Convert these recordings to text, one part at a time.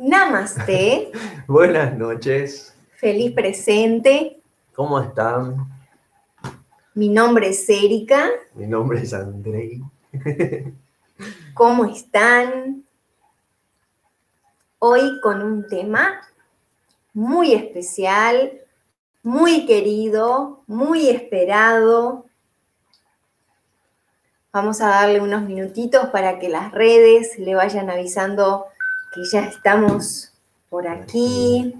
Namaste. Buenas noches. Feliz presente. ¿Cómo están? Mi nombre es Erika. Mi nombre es Andrei. ¿Cómo están? Hoy con un tema muy especial, muy querido, muy esperado. Vamos a darle unos minutitos para que las redes le vayan avisando que ya estamos por aquí.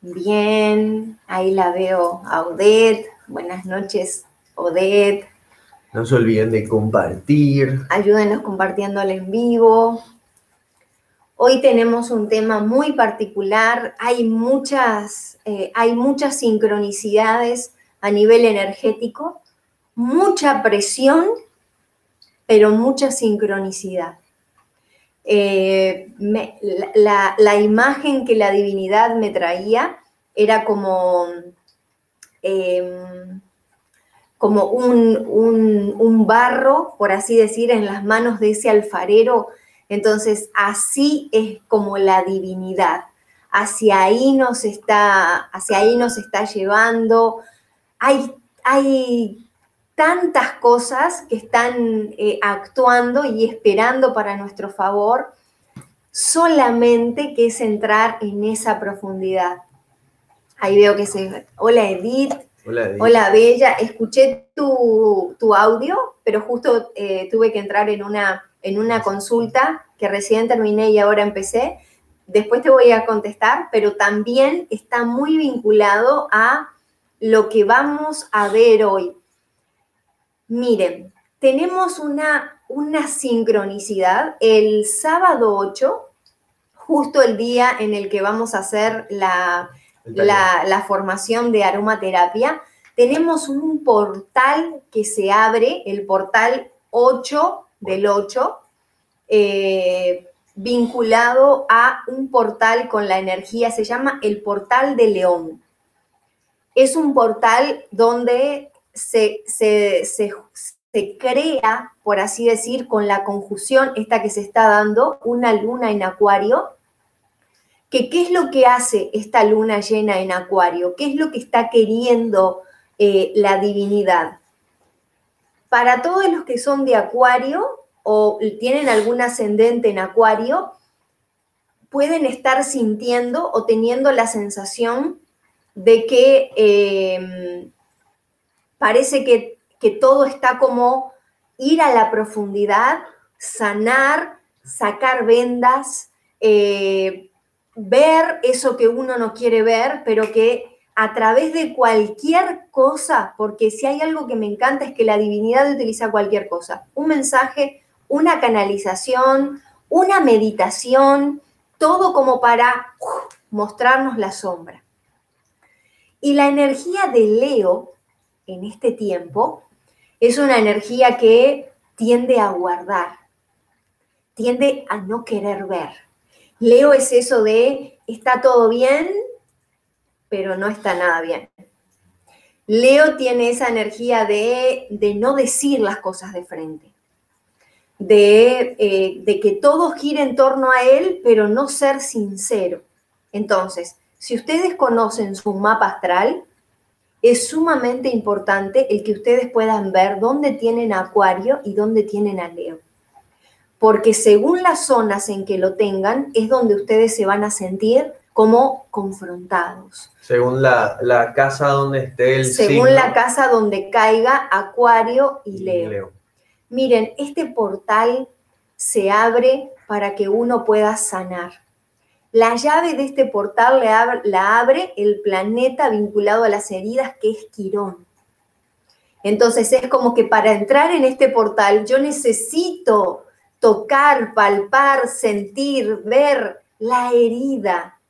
Bien, ahí la veo a Odette. Buenas noches, Odette. No se olviden de compartir. Ayúdenos compartiéndolo en vivo. Hoy tenemos un tema muy particular. Hay muchas, eh, hay muchas sincronicidades a nivel energético, mucha presión, pero mucha sincronicidad. Eh, la, imagen que la divinidad me traía era como, em, como un, un, barro, por así decir, en las manos de ese alfarero. Entonces, así es como la divinidad. Hacia ahí nos está, hacia ahí nos está llevando. Hay, hay tantas cosas que están eh, actuando y esperando para nuestro favor, solamente que es entrar en esa profundidad. Ahí veo que se... Hola Edith. Hola, Edith. Hola Bella. Escuché tu, audio, pero justo eh, tuve que entrar en una, en una consulta que recién terminé y ahora empecé. Después te voy a contestar, pero también está muy vinculado a lo que vamos a ver hoy. Miren, tenemos una, una sincronicidad. El sábado 8, justo el día en el que vamos a hacer la, la, formación de aromaterapia, tenemos un portal que se abre, el portal 8 del 8, eh, vinculado a un portal con la energía, se llama el portal de León. Es un portal donde se, crea, por así decir, con la conjunción esta que se está dando, una luna en acuario, que qué es lo que hace esta luna llena en acuario, qué es lo que está queriendo eh, la divinidad. Para todos los que son de acuario o tienen algún ascendente en acuario, pueden estar sintiendo o teniendo la sensación de que eh, parece que, todo está como ir a la profundidad, sanar, sacar vendas, eh, ver eso que uno no quiere ver, pero que a través de cualquier cosa, porque si hay algo que me encanta es que la divinidad utiliza cualquier cosa, un mensaje, una canalización, una meditación, todo como para mostrarnos la sombra. Y la energía de Leo en este tiempo es una energía que tiende a guardar, tiende a no querer ver. Leo es eso de está todo bien, pero no está nada bien. Leo tiene esa energía de, no decir las cosas de frente, de, eh, de que todo gire en torno a él, pero no ser sincero. Entonces, si ustedes conocen su mapa astral, es sumamente importante el que ustedes puedan ver dónde tienen Acuario y dónde tienen a Leo. Porque según las zonas en que lo tengan, es donde ustedes se van a sentir como confrontados. Según la, casa donde esté el Según la casa donde caiga Acuario y Leo. Leo. Miren, este portal se abre para que uno pueda sanar. La llave de este portal la abre el planeta vinculado a las heridas que es Quirón. Entonces es como que para entrar en este portal yo necesito tocar, palpar, sentir, ver la herida.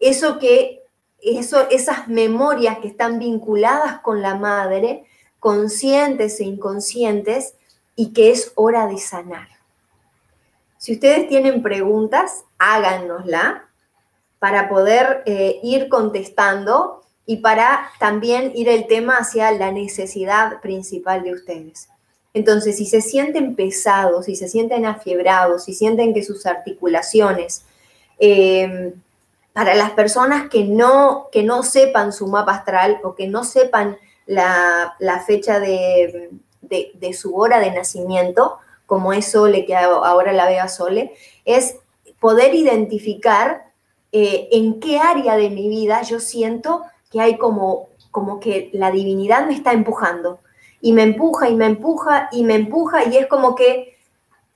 Eso que, eso, esas memorias que están vinculadas con la madre, conscientes e inconscientes, y que es hora de sanar. Si ustedes tienen preguntas, háganosla para poder eh, ir contestando y para también ir el tema hacia la necesidad principal de ustedes. Entonces, si se sienten pesados, si se sienten afiebrados, si sienten que sus articulaciones, eh, para las personas que no, que no sepan su mapa astral o que no sepan la, fecha de, su hora de nacimiento, como es Sole, que ahora la veo a Sole, es poder identificar eh, en qué área de mi vida yo siento que hay como, como que la divinidad me está empujando y me empuja y me empuja y me empuja y es como que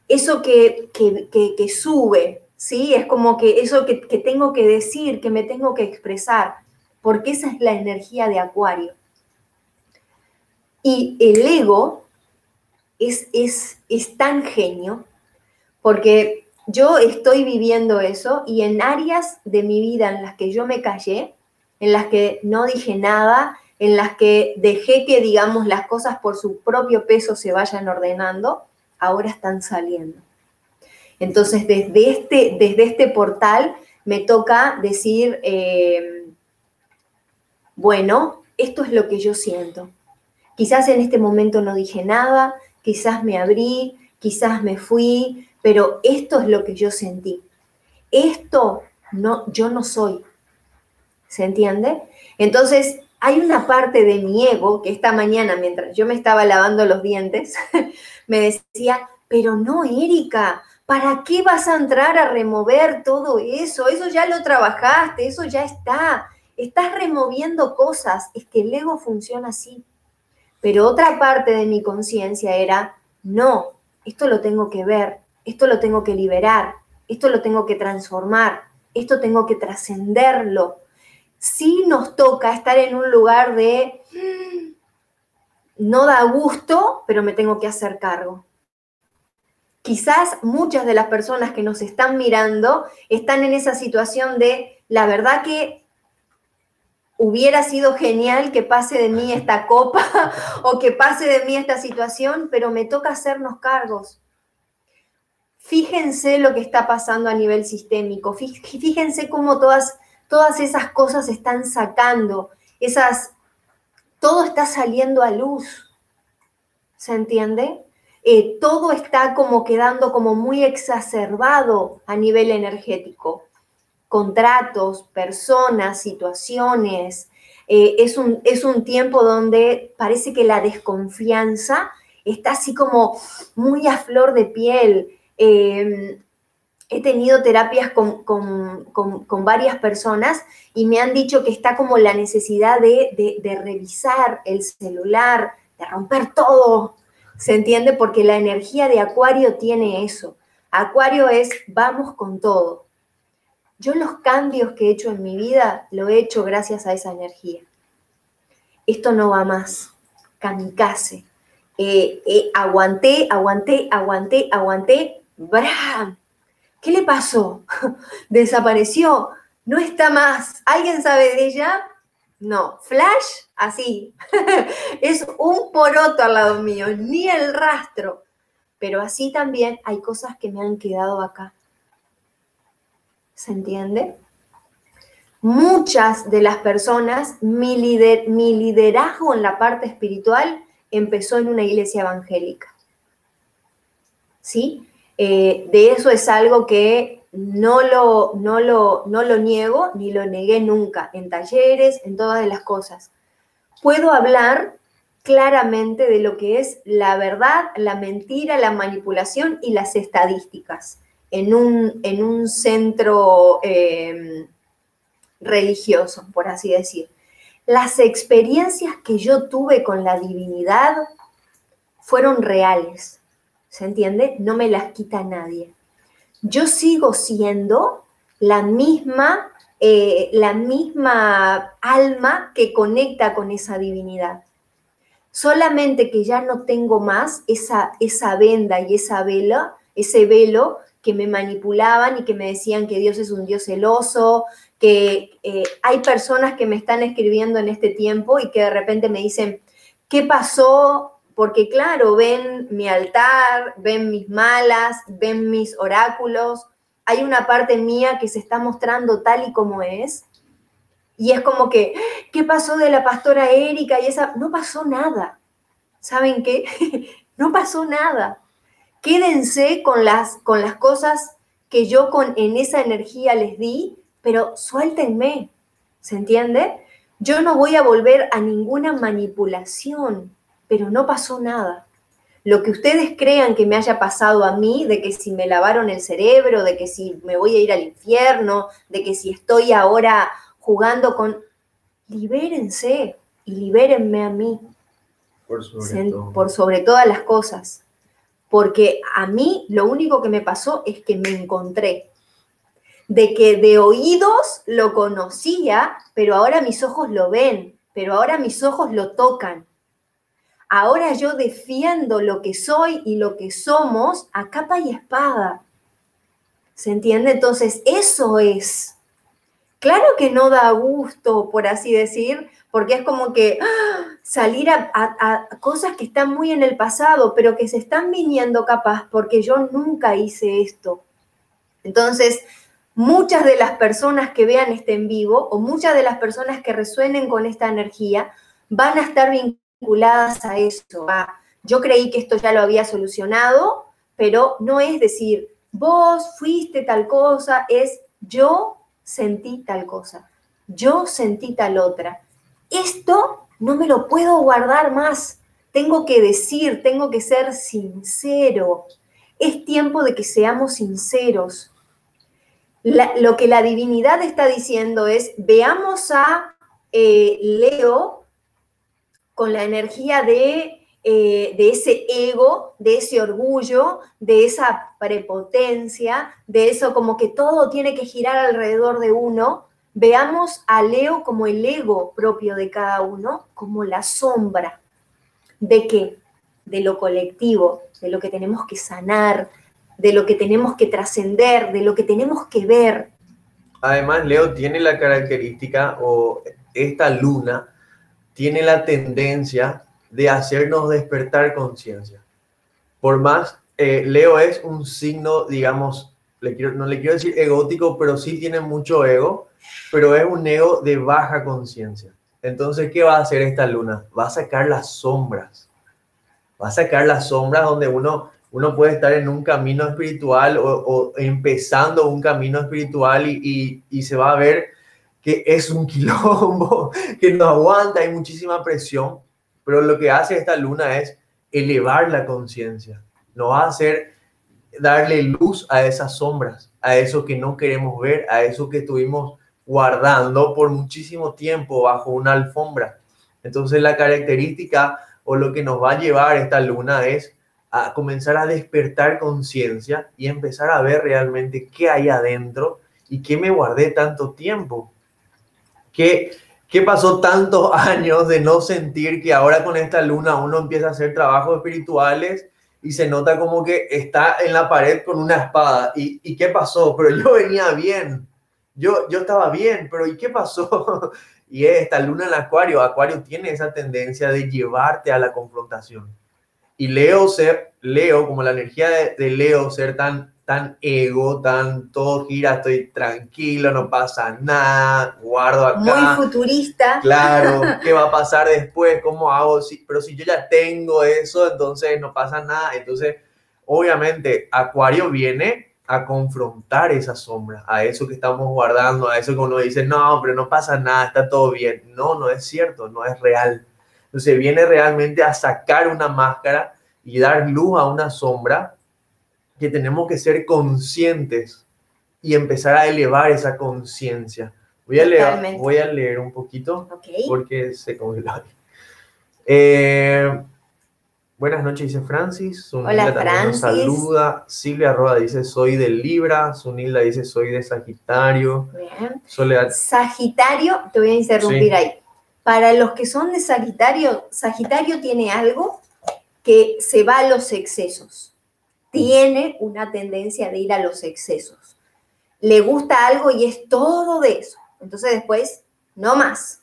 eso que, que, sube, ¿sí? Es como que eso que, tengo que decir, que me tengo que expresar, porque esa es la energía de Acuario. Y el ego es, es, es tan genio, porque yo estoy viviendo eso y en áreas de mi vida en las que yo me callé, en las que no dije nada, en las que dejé que, digamos, las cosas por su propio peso se vayan ordenando, ahora están saliendo. Entonces, desde este, desde este portal me toca decir, eh, bueno, esto es lo que yo siento. Quizás en este momento no dije nada, quizás me abrí, quizás me fui, pero esto es lo que yo sentí. Esto no, yo no soy. ¿Se entiende? Entonces, hay una parte de mi ego que esta mañana, mientras yo me estaba lavando los dientes, me decía, pero no, Erika, ¿para qué vas a entrar a remover todo eso? Eso ya lo trabajaste, eso ya está. Estás removiendo cosas, es que el ego funciona así. Pero otra parte de mi conciencia era, no, esto lo tengo que ver, esto lo tengo que liberar, esto lo tengo que transformar, esto tengo que trascenderlo, sí nos toca estar en un lugar de mm, no da gusto, pero me tengo que hacer cargo. Quizás muchas de las personas que nos están mirando están en esa situación de, la verdad que hubiera sido genial que pase de mí esta copa o que pase de mí esta situación, pero me toca hacernos cargos. Fíjense lo que está pasando a nivel sistémico, fíjense cómo todas todas esas cosas están sacando, esas, todo está saliendo a luz, ¿se entiende? Eh, todo está como quedando como muy exacerbado a nivel energético. Contratos, personas, situaciones. Eh, es, un, es un tiempo donde parece que la desconfianza está así como muy a flor de piel. Eh, he tenido terapias con, varias personas y me han dicho que está como la necesidad de, revisar el celular, de romper todo, ¿se entiende? Porque la energía de Acuario tiene eso. Acuario es vamos con todo. Yo los cambios que he hecho en mi vida lo he hecho gracias a esa energía. Esto no va más. Kamikaze. Eh, eh, aguanté, aguanté, aguanté, aguanté. ¡Bram! ¿Qué le pasó? ¿Desapareció? No está más. ¿Alguien sabe de ella? No. Flash, así. es un poroto al lado mío, ni el rastro. Pero así también hay cosas que me han quedado acá. ¿Se entiende? Muchas de las personas, mi, mi liderazgo en la parte espiritual empezó en una iglesia evangélica. ¿Sí? Eh, de eso es algo que no lo, no, lo, no lo niego ni lo negué nunca, en talleres, en todas las cosas. Puedo hablar claramente de lo que es la verdad, la mentira, la manipulación y las estadísticas en un, en un centro em, religioso, por así decir. Las experiencias que yo tuve con la divinidad fueron reales, ¿se entiende? No me las quita nadie. Yo sigo siendo la misma, eh, la misma alma que conecta con esa divinidad. Solamente que ya no tengo más esa, esa venda y esa vela, ese velo que me manipulaban y que me decían que Dios es un Dios celoso, que eh, hay personas que me están escribiendo en este tiempo y que de repente me dicen, ¿qué pasó porque claro, ven mi altar, ven mis malas, ven mis oráculos, hay una parte mía que se está mostrando tal y como es, y es como que, ¿qué pasó de la pastora Erika? Y esa, no pasó nada. ¿Saben qué? No pasó nada. Quédense con las, con las cosas que yo con, en esa energía les di, pero suéltenme. ¿Se entiende? Yo no voy a volver a ninguna manipulación, pero no pasó nada. Lo que ustedes crean que me haya pasado a mí, de que si me lavaron el cerebro, de que si me voy a ir al infierno, de que si estoy ahora jugando con... Libérense y libérenme a mí. Por sobre, todo. por sobre todas las cosas. Porque a mí lo único que me pasó es que me encontré. De que de oídos lo conocía, pero ahora mis ojos lo ven, pero ahora mis ojos lo tocan Ahora yo defiendo lo que soy y lo que somos a capa y espada. ¿Se entiende? Entonces, eso es. Claro que no da gusto, por así decir, porque es como que ¡ah! salir a, cosas que están muy en el pasado, pero que se están viniendo capaz porque yo nunca hice esto. Entonces, muchas de las personas que vean este en vivo o muchas de las personas que resuenen con esta energía van a estar vinculadas a eso, yo creí que esto ya lo había solucionado, pero no es decir, vos fuiste tal cosa, es yo sentí tal cosa, yo sentí tal otra. Esto no me lo puedo guardar más, tengo que decir, tengo que ser sincero. Es tiempo de que seamos sinceros. lo que la divinidad está diciendo es, veamos a eh, Leo con la energía de, eh, de ese ego, de ese orgullo, de esa prepotencia, de eso como que todo tiene que girar alrededor de uno, veamos a Leo como el ego propio de cada uno, como la sombra. ¿De qué? De lo colectivo, de lo que tenemos que sanar, de lo que tenemos que trascender, de lo que tenemos que ver. Además, Leo tiene la característica o esta luna tiene la tendencia de hacernos despertar conciencia. Por más, eh, Leo es un signo, digamos, le quiero, no le quiero decir egótico, pero sí tiene mucho ego, pero es un ego de baja conciencia. Entonces, ¿qué va a hacer esta luna? Va a sacar las sombras. Va a sacar las sombras donde uno, uno puede estar en un camino espiritual o, empezando un camino espiritual y, y se va a ver que es un quilombo, que no aguanta, hay muchísima presión, pero lo que hace esta luna es elevar la conciencia, nos va a hacer darle luz a esas sombras, a eso que no queremos ver, a eso que estuvimos guardando por muchísimo tiempo bajo una alfombra. Entonces la característica o lo que nos va a llevar esta luna es a comenzar a despertar conciencia y empezar a ver realmente qué hay adentro y qué me guardé tanto tiempo. ¿Qué, ¿Qué pasó tantos años de no sentir que ahora con esta luna uno empieza a hacer trabajos espirituales y se nota como que está en la pared con una espada? ¿Y, y qué pasó? Pero yo venía bien. Yo, yo estaba bien, pero ¿y qué pasó? y esta luna en Acuario, Acuario tiene esa tendencia de llevarte a la confrontación. Y Leo, ser, Leo como la energía de, de Leo, ser tan tan ego, tan todo gira, estoy tranquilo, no pasa nada, guardo acá. Muy futurista. Claro, ¿qué va a pasar después? ¿Cómo hago? pero si yo ya tengo eso, entonces no pasa nada. Entonces, obviamente, Acuario viene a confrontar esa sombra, a eso que estamos guardando, a eso que uno dice, no, pero no pasa nada, está todo bien. No, no es cierto, no es real. Entonces viene realmente a sacar una máscara y dar luz a una sombra que tenemos que ser conscientes y empezar a elevar esa conciencia. Voy, a leer, voy a leer un poquito porque se congeló. Eh, buenas noches, dice Francis. Hola, Francis. saluda. Silvia Roda dice, soy de Libra. Sunilda dice, soy de Sagitario. Bien. Soledad. Sagitario, te voy a interrumpir ahí. Para los que son de Sagitario, Sagitario tiene algo que se va a los excesos tiene una tendencia de ir a los excesos. Le gusta algo y es todo de eso. Entonces después, no más.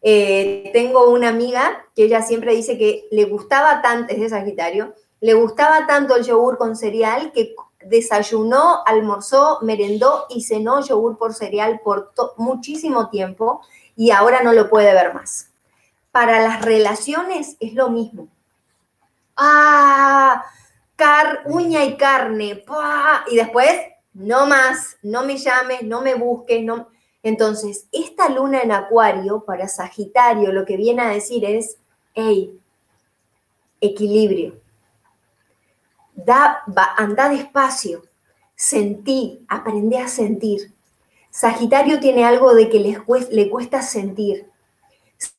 Eh, tengo una amiga que ella siempre dice que le gustaba tanto, es de Sagitario, le gustaba tanto el yogur con cereal que desayunó, almorzó, merendó y cenó yogur por cereal por muchísimo tiempo y ahora no lo puede ver más. Para las relaciones es lo mismo ¡ah! Car, uña y carne, y después, no más, no me llames, no me busques, no. Entonces, esta luna en Acuario para Sagitario lo que viene a decir es, hey, equilibrio. Da, va, anda despacio, sentí, aprende a sentir. Sagitario tiene algo de que les le cuesta sentir.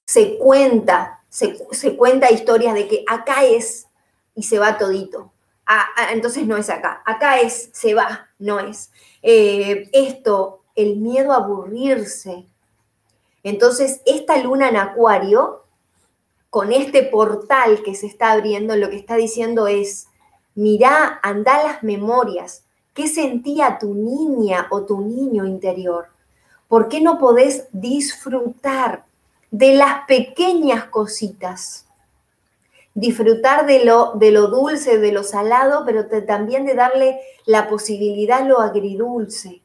Se cuenta, se, cuenta historias de que acá es y se va todito. Entonces no es acá. Acá es, se va, no es. Eh, esto, el miedo a aburrirse. Entonces, esta luna en Acuario, con este portal que se está abriendo, lo que está diciendo es, mirá, anda las memorias, ¿Qué sentía tu niña o tu niño interior? ¿Por qué no podés disfrutar de las pequeñas cositas? Disfrutar de lo, de lo dulce, de lo salado, pero también de darle la posibilidad a lo agridulce.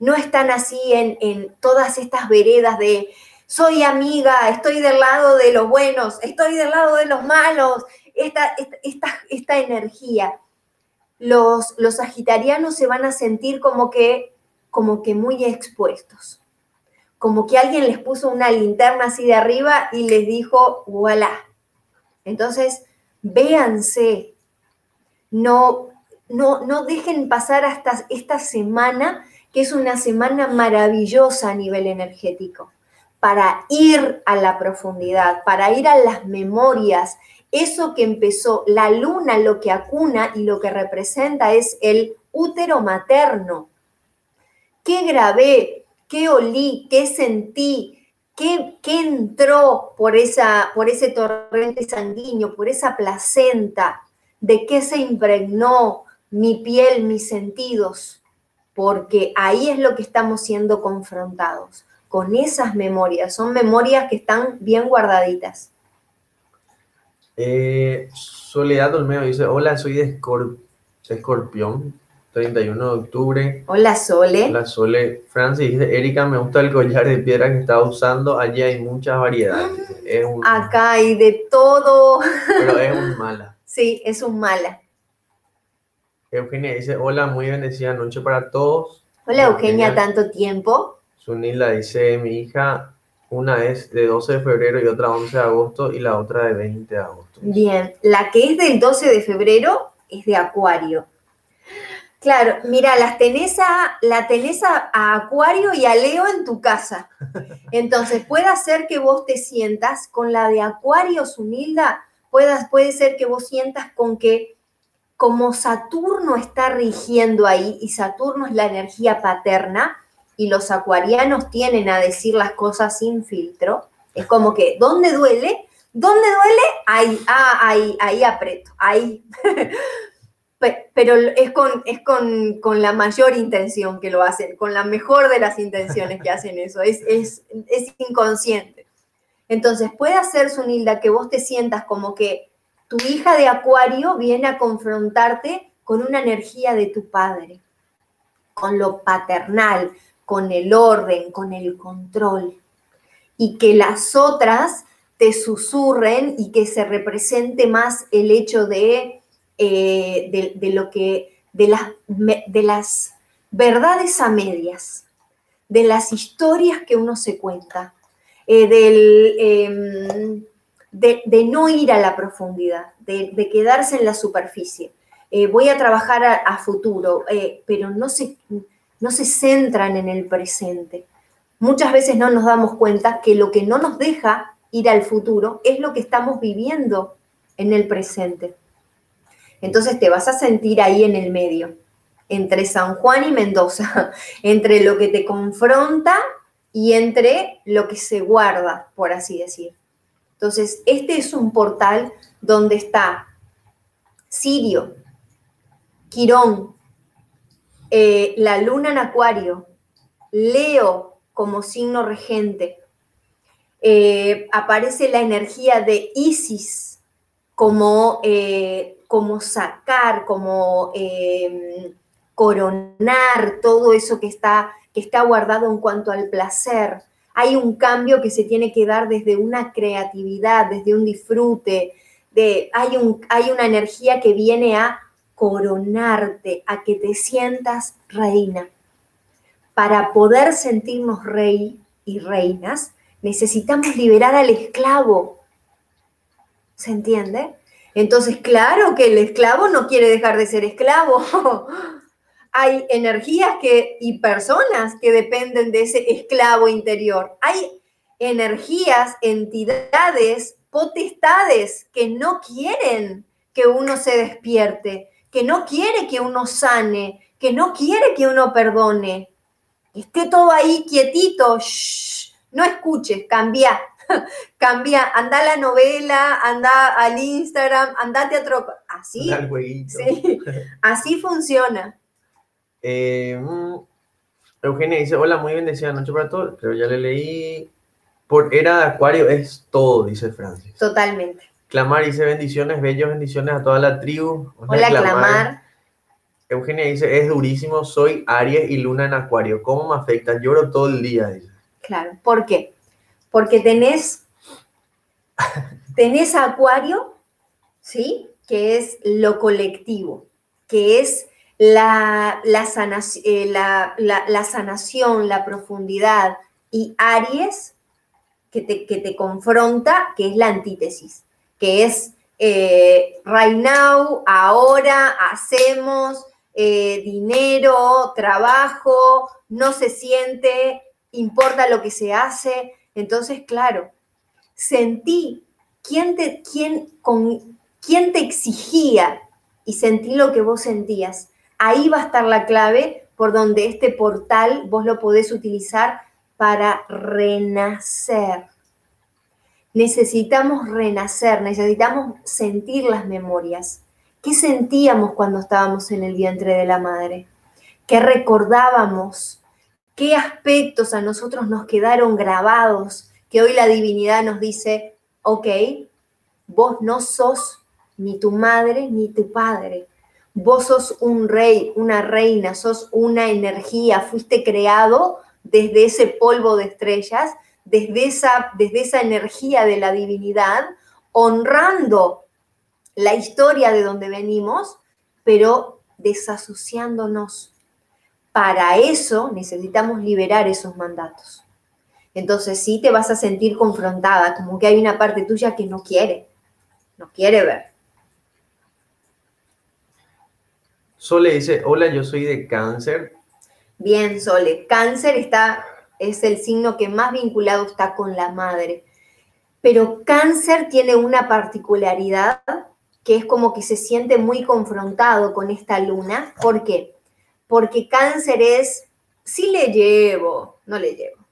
No están así en, en todas estas veredas de soy amiga, estoy del lado de los buenos, estoy del lado de los malos, esta, esta, esta energía los, los sagitarianos se van a sentir como que, como que muy expuestos. Como que alguien les puso una linterna así de arriba y les dijo, voilà. Entonces, véanse, no, no, no dejen pasar hasta esta semana, que es una semana maravillosa a nivel energético, para ir a la profundidad, para ir a las memorias eso que empezó, la luna lo que acuna y lo que representa es el útero materno. ¿Qué grabé? ¿Qué olí? ¿Qué sentí? ¿Qué, entró por, esa, por ese torrente sanguíneo, por esa placenta? ¿De qué se impregnó mi piel, mis sentidos? Porque ahí es lo que estamos siendo confrontados, con esas memorias. Son memorias que están bien guardaditas. Eh, Soledad Olmedo dice, hola, soy de Escorpión, 31 de octubre. Hola, Sole. Hola, Sole. Francis dice, Erika, me gusta el collar de piedra que está usando. Allí hay muchas variedades. Acá hay de todo. Pero es un mala. Sí, es un mala. Eugenia dice, hola, muy bendecida noche para todos. Hola, Eugenia, tanto tiempo. Sunila dice, mi hija una es de 12 de febrero y otra 11 de agosto y la otra de 20 de agosto. Bien, la que es del 12 de febrero es de Acuario. Claro, mira, las tenés a, la tenés a, Acuario y a Leo en tu casa. Entonces, puede ser que vos te sientas con la de Acuario, Sunilda, puedas, puede ser que vos sientas con que como Saturno está rigiendo ahí y Saturno es la energía paterna, y los acuarianos tienen a decir las cosas sin filtro, es como que, ¿dónde duele? ¿Dónde duele? Ahí, ah, ahí, ahí aprieto, ahí. Pero es, con, es con, con, la mayor intención que lo hacen, con la mejor de las intenciones que hacen eso, es, es, es inconsciente. Entonces puede ser, Sunilda, que vos te sientas como que tu hija de acuario viene a confrontarte con una energía de tu padre, con lo paternal, con el orden, con el control. Y que las otras te susurren y que se represente más el hecho de, eh, de, lo que, de las, de las verdades a medias, de las historias que uno se cuenta, eh, em, de, no ir a la profundidad, de, quedarse en la superficie. Eh, voy a trabajar a, a futuro, pero no se, no se centran en el presente. Muchas veces no nos damos cuenta que lo que no nos deja ir al futuro es lo que estamos viviendo en el presente. Entonces te vas a sentir ahí en el medio, entre San Juan y Mendoza, entre lo que te confronta y entre lo que se guarda, por así decir. Entonces, este es un portal donde está Sirio, Quirón, eh, la luna en acuario, Leo como signo regente, eh, aparece la energía de Isis como, eh, como sacar, como em, coronar todo eso que está, que está guardado en cuanto al placer. Hay un cambio que se tiene que dar desde una creatividad, desde un disfrute, de, hay, un, hay una energía que viene a coronarte, a que te sientas reina. Para poder sentirnos rey y reinas, necesitamos liberar al esclavo. ¿Se entiende? Entonces, claro que el esclavo no quiere dejar de ser esclavo. Hay energías que, y personas que dependen de ese esclavo interior. Hay energías, entidades, potestades que no quieren que uno se despierte, que no quiere que uno sane, que no quiere que uno perdone. Esté todo ahí quietito, no escuches, cambia, cambia, anda a la novela, anda al Instagram, anda a teatro. Así, sí, así funciona. Eh, mm, Eugenia dice, hola, muy bendecida noche para todos, pero ya le leí. Por era de acuario es todo, dice Francis. Totalmente. Clamar dice bendiciones, bellos bendiciones a toda la tribu. Hola, Clamar. Eugenia dice, es durísimo, soy Aries y Luna en Acuario. ¿Cómo me afecta? Lloro todo el día. Dice. Claro, ¿por qué? Porque tenés, tenés Acuario, ¿sí? Que es lo colectivo, que es la, la, eh, la, la sanación, la profundidad, y Aries, que te, que te confronta, que es la antítesis que es eh, right now, ahora, hacemos, eh, dinero, trabajo, no se siente, importa lo que se hace. Entonces, claro, sentí quién te, quién, con, quién te exigía y sentí lo que vos sentías. Ahí va a estar la clave por donde este portal vos lo podés utilizar para renacer necesitamos renacer, necesitamos sentir las memorias. ¿Qué sentíamos cuando estábamos en el vientre de la madre? ¿Qué recordábamos? ¿Qué aspectos a nosotros nos quedaron grabados que hoy la divinidad nos dice, ok, vos no sos ni tu madre ni tu padre. Vos sos un rey, una reina, sos una energía, fuiste creado desde ese polvo de estrellas desde esa, desde esa energía de la divinidad, honrando la historia de donde venimos, pero desasociándonos. Para eso necesitamos liberar esos mandatos. Entonces sí te vas a sentir confrontada, como que hay una parte tuya que no quiere, no quiere ver. Sole dice, hola, yo soy de cáncer. Bien, Sole, cáncer está es el signo que más vinculado está con la madre. Pero cáncer tiene una particularidad que es como que se siente muy confrontado con esta luna. ¿Por qué? Porque cáncer es, si le llevo, no le llevo.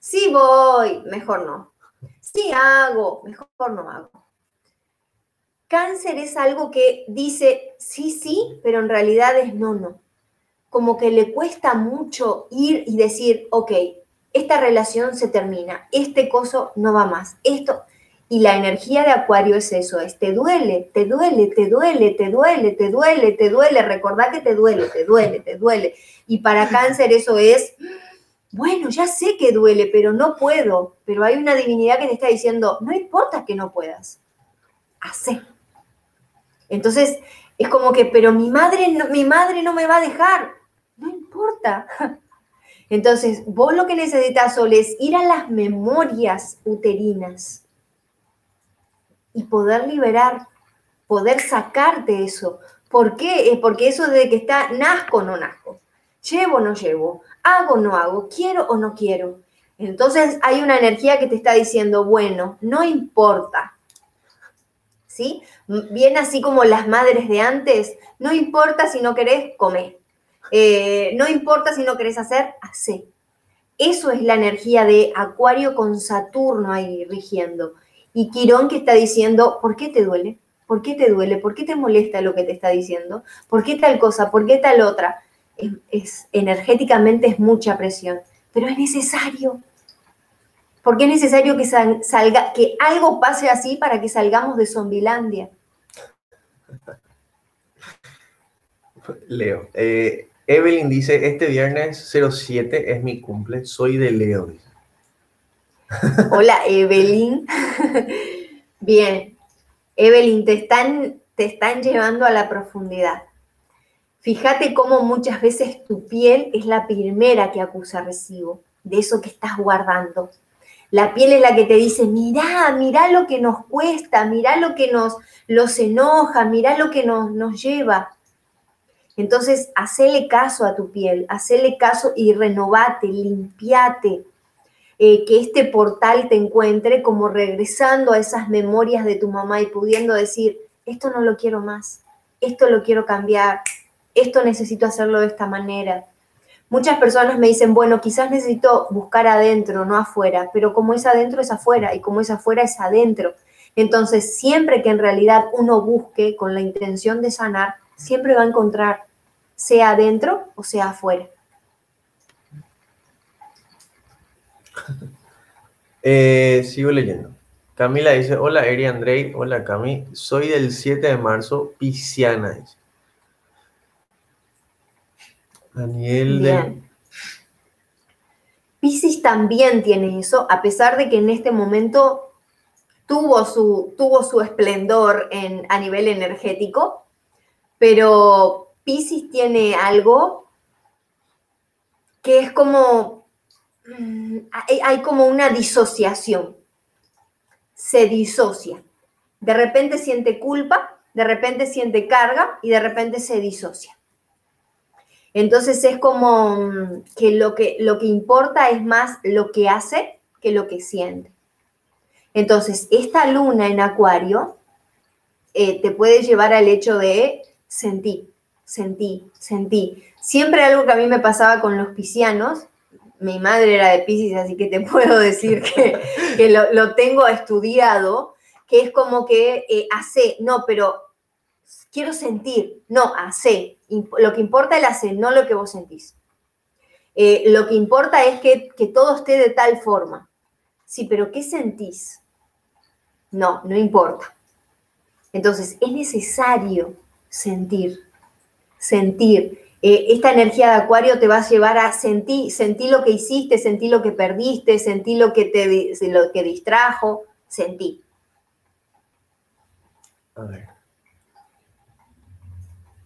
Si voy, mejor no. Si hago, mejor no hago. Cáncer es algo que dice sí, sí, pero en realidad es no, no. Como que le cuesta mucho ir y decir, ok, esta relación se termina, este coso no va más, esto. Y la energía de Acuario es eso, es te duele, te duele, te duele, te duele, te duele, te duele, recordá que te duele, te duele, te duele. Y para cáncer eso es, bueno, ya sé que duele, pero no puedo. Pero hay una divinidad que te está diciendo, no importa que no puedas, hace. Entonces, es como que, pero mi madre, mi madre no me va a dejar. No importa. Entonces, vos lo que necesitas, Sol, es ir a las memorias uterinas y poder liberar, poder sacarte eso. ¿Por qué? Porque eso de que está nazco o no nazco, llevo o no llevo, hago o no hago, quiero o no quiero. Entonces hay una energía que te está diciendo, bueno, no importa. ¿Sí? Bien así como las madres de antes, no importa si no querés, comer. Eh, no importa si no querés hacer, hace. Eso es la energía de Acuario con Saturno ahí rigiendo. Y Quirón que está diciendo, ¿por qué te duele? ¿Por qué te duele? ¿Por qué te molesta lo que te está diciendo? ¿Por qué tal cosa? ¿Por qué tal otra? Es, energéticamente es mucha presión, pero es necesario. Porque es necesario que salga, que algo pase así para que salgamos de Zombilandia. Leo, eh, Evelyn dice, este viernes 07 es mi cumple, soy de Leo. Hola Evelyn. Bien. Evelyn, te están, te están llevando a la profundidad. Fíjate cómo muchas veces tu piel es la primera que acusa recibo de eso que estás guardando. La piel es la que te dice, mirá, mirá lo que nos cuesta, mirá lo que nos los enoja, mirá lo que nos, nos lleva. Entonces, hacele caso a tu piel, hacele caso y renovate, limpiate, eh, que este portal te encuentre como regresando a esas memorias de tu mamá y pudiendo decir, esto no lo quiero más, esto lo quiero cambiar, esto necesito hacerlo de esta manera. Muchas personas me dicen, bueno, quizás necesito buscar adentro, no afuera, pero como es adentro es afuera y como es afuera es adentro. Entonces, siempre que en realidad uno busque con la intención de sanar, siempre va a encontrar, sea adentro o sea afuera. Eh, sigo leyendo. Camila dice, hola Eri Andrei, hola Cami, soy del 7 de marzo, pisciana. Daniel de... Piscis también tiene eso, a pesar de que en este momento tuvo su, tuvo su esplendor en, a nivel energético, pero Piscis tiene algo que es como, hay, hay como una disociación, se disocia. De repente siente culpa, de repente siente carga y de repente se disocia. Entonces es como mm, que lo que, lo que importa es más lo que hace que lo que siente. Entonces, esta luna en acuario eh, te puede llevar al hecho de sentir, sentir, sentir. Siempre algo que a mí me pasaba con los piscianos, mi madre era de Pisces, así que te puedo decir que, lo, tengo estudiado, que es como que eh, hace, no, pero quiero sentir, no, hace. Lo que importa es el hace, no lo que vos sentís. Eh, lo que importa es que, que todo esté de tal forma. Sí, pero ¿qué sentís? No, no importa. Entonces, es necesario sentir, sentir. Eh, esta energía de acuario te va a llevar a sentir, sentir lo que hiciste, sentir lo que perdiste, sentir lo que te lo que distrajo, sentir. A ver.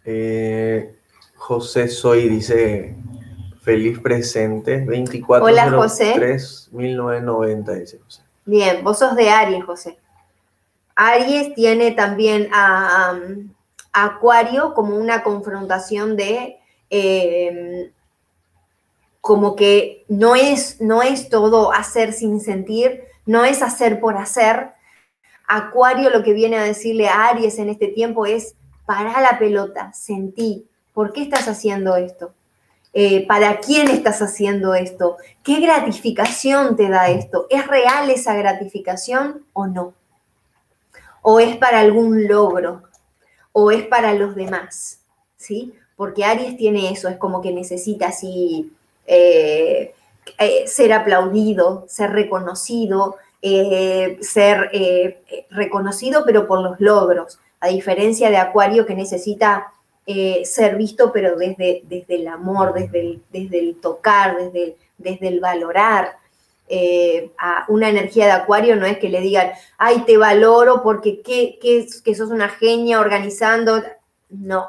Eh, José Soy dice, feliz presente, 24 Hola, José. 1990, dice José. Bien, vos sos de Aries, José. Aries tiene también a, Acuario como una confrontación de em, como que no es, no es todo hacer sin sentir, no es hacer por hacer. Acuario lo que viene a decirle a Aries en este tiempo es para la pelota, sentí, ¿por qué estás haciendo esto? Eh, ¿Para quién estás haciendo esto? ¿Qué gratificación te da esto? ¿Es real esa gratificación o no? ¿O es para algún logro? ¿O es para los demás? ¿Sí? Porque Aries tiene eso, es como que necesita así eh, eh, ser aplaudido, ser reconocido, ser reconocido pero por los logros a diferencia de Acuario que necesita eh, ser visto, pero desde, desde el amor, desde el, desde el tocar, desde el, desde el valorar. Eh, a una energía de Acuario no es que le digan, ay, te valoro porque que, que sos una genia organizando. No,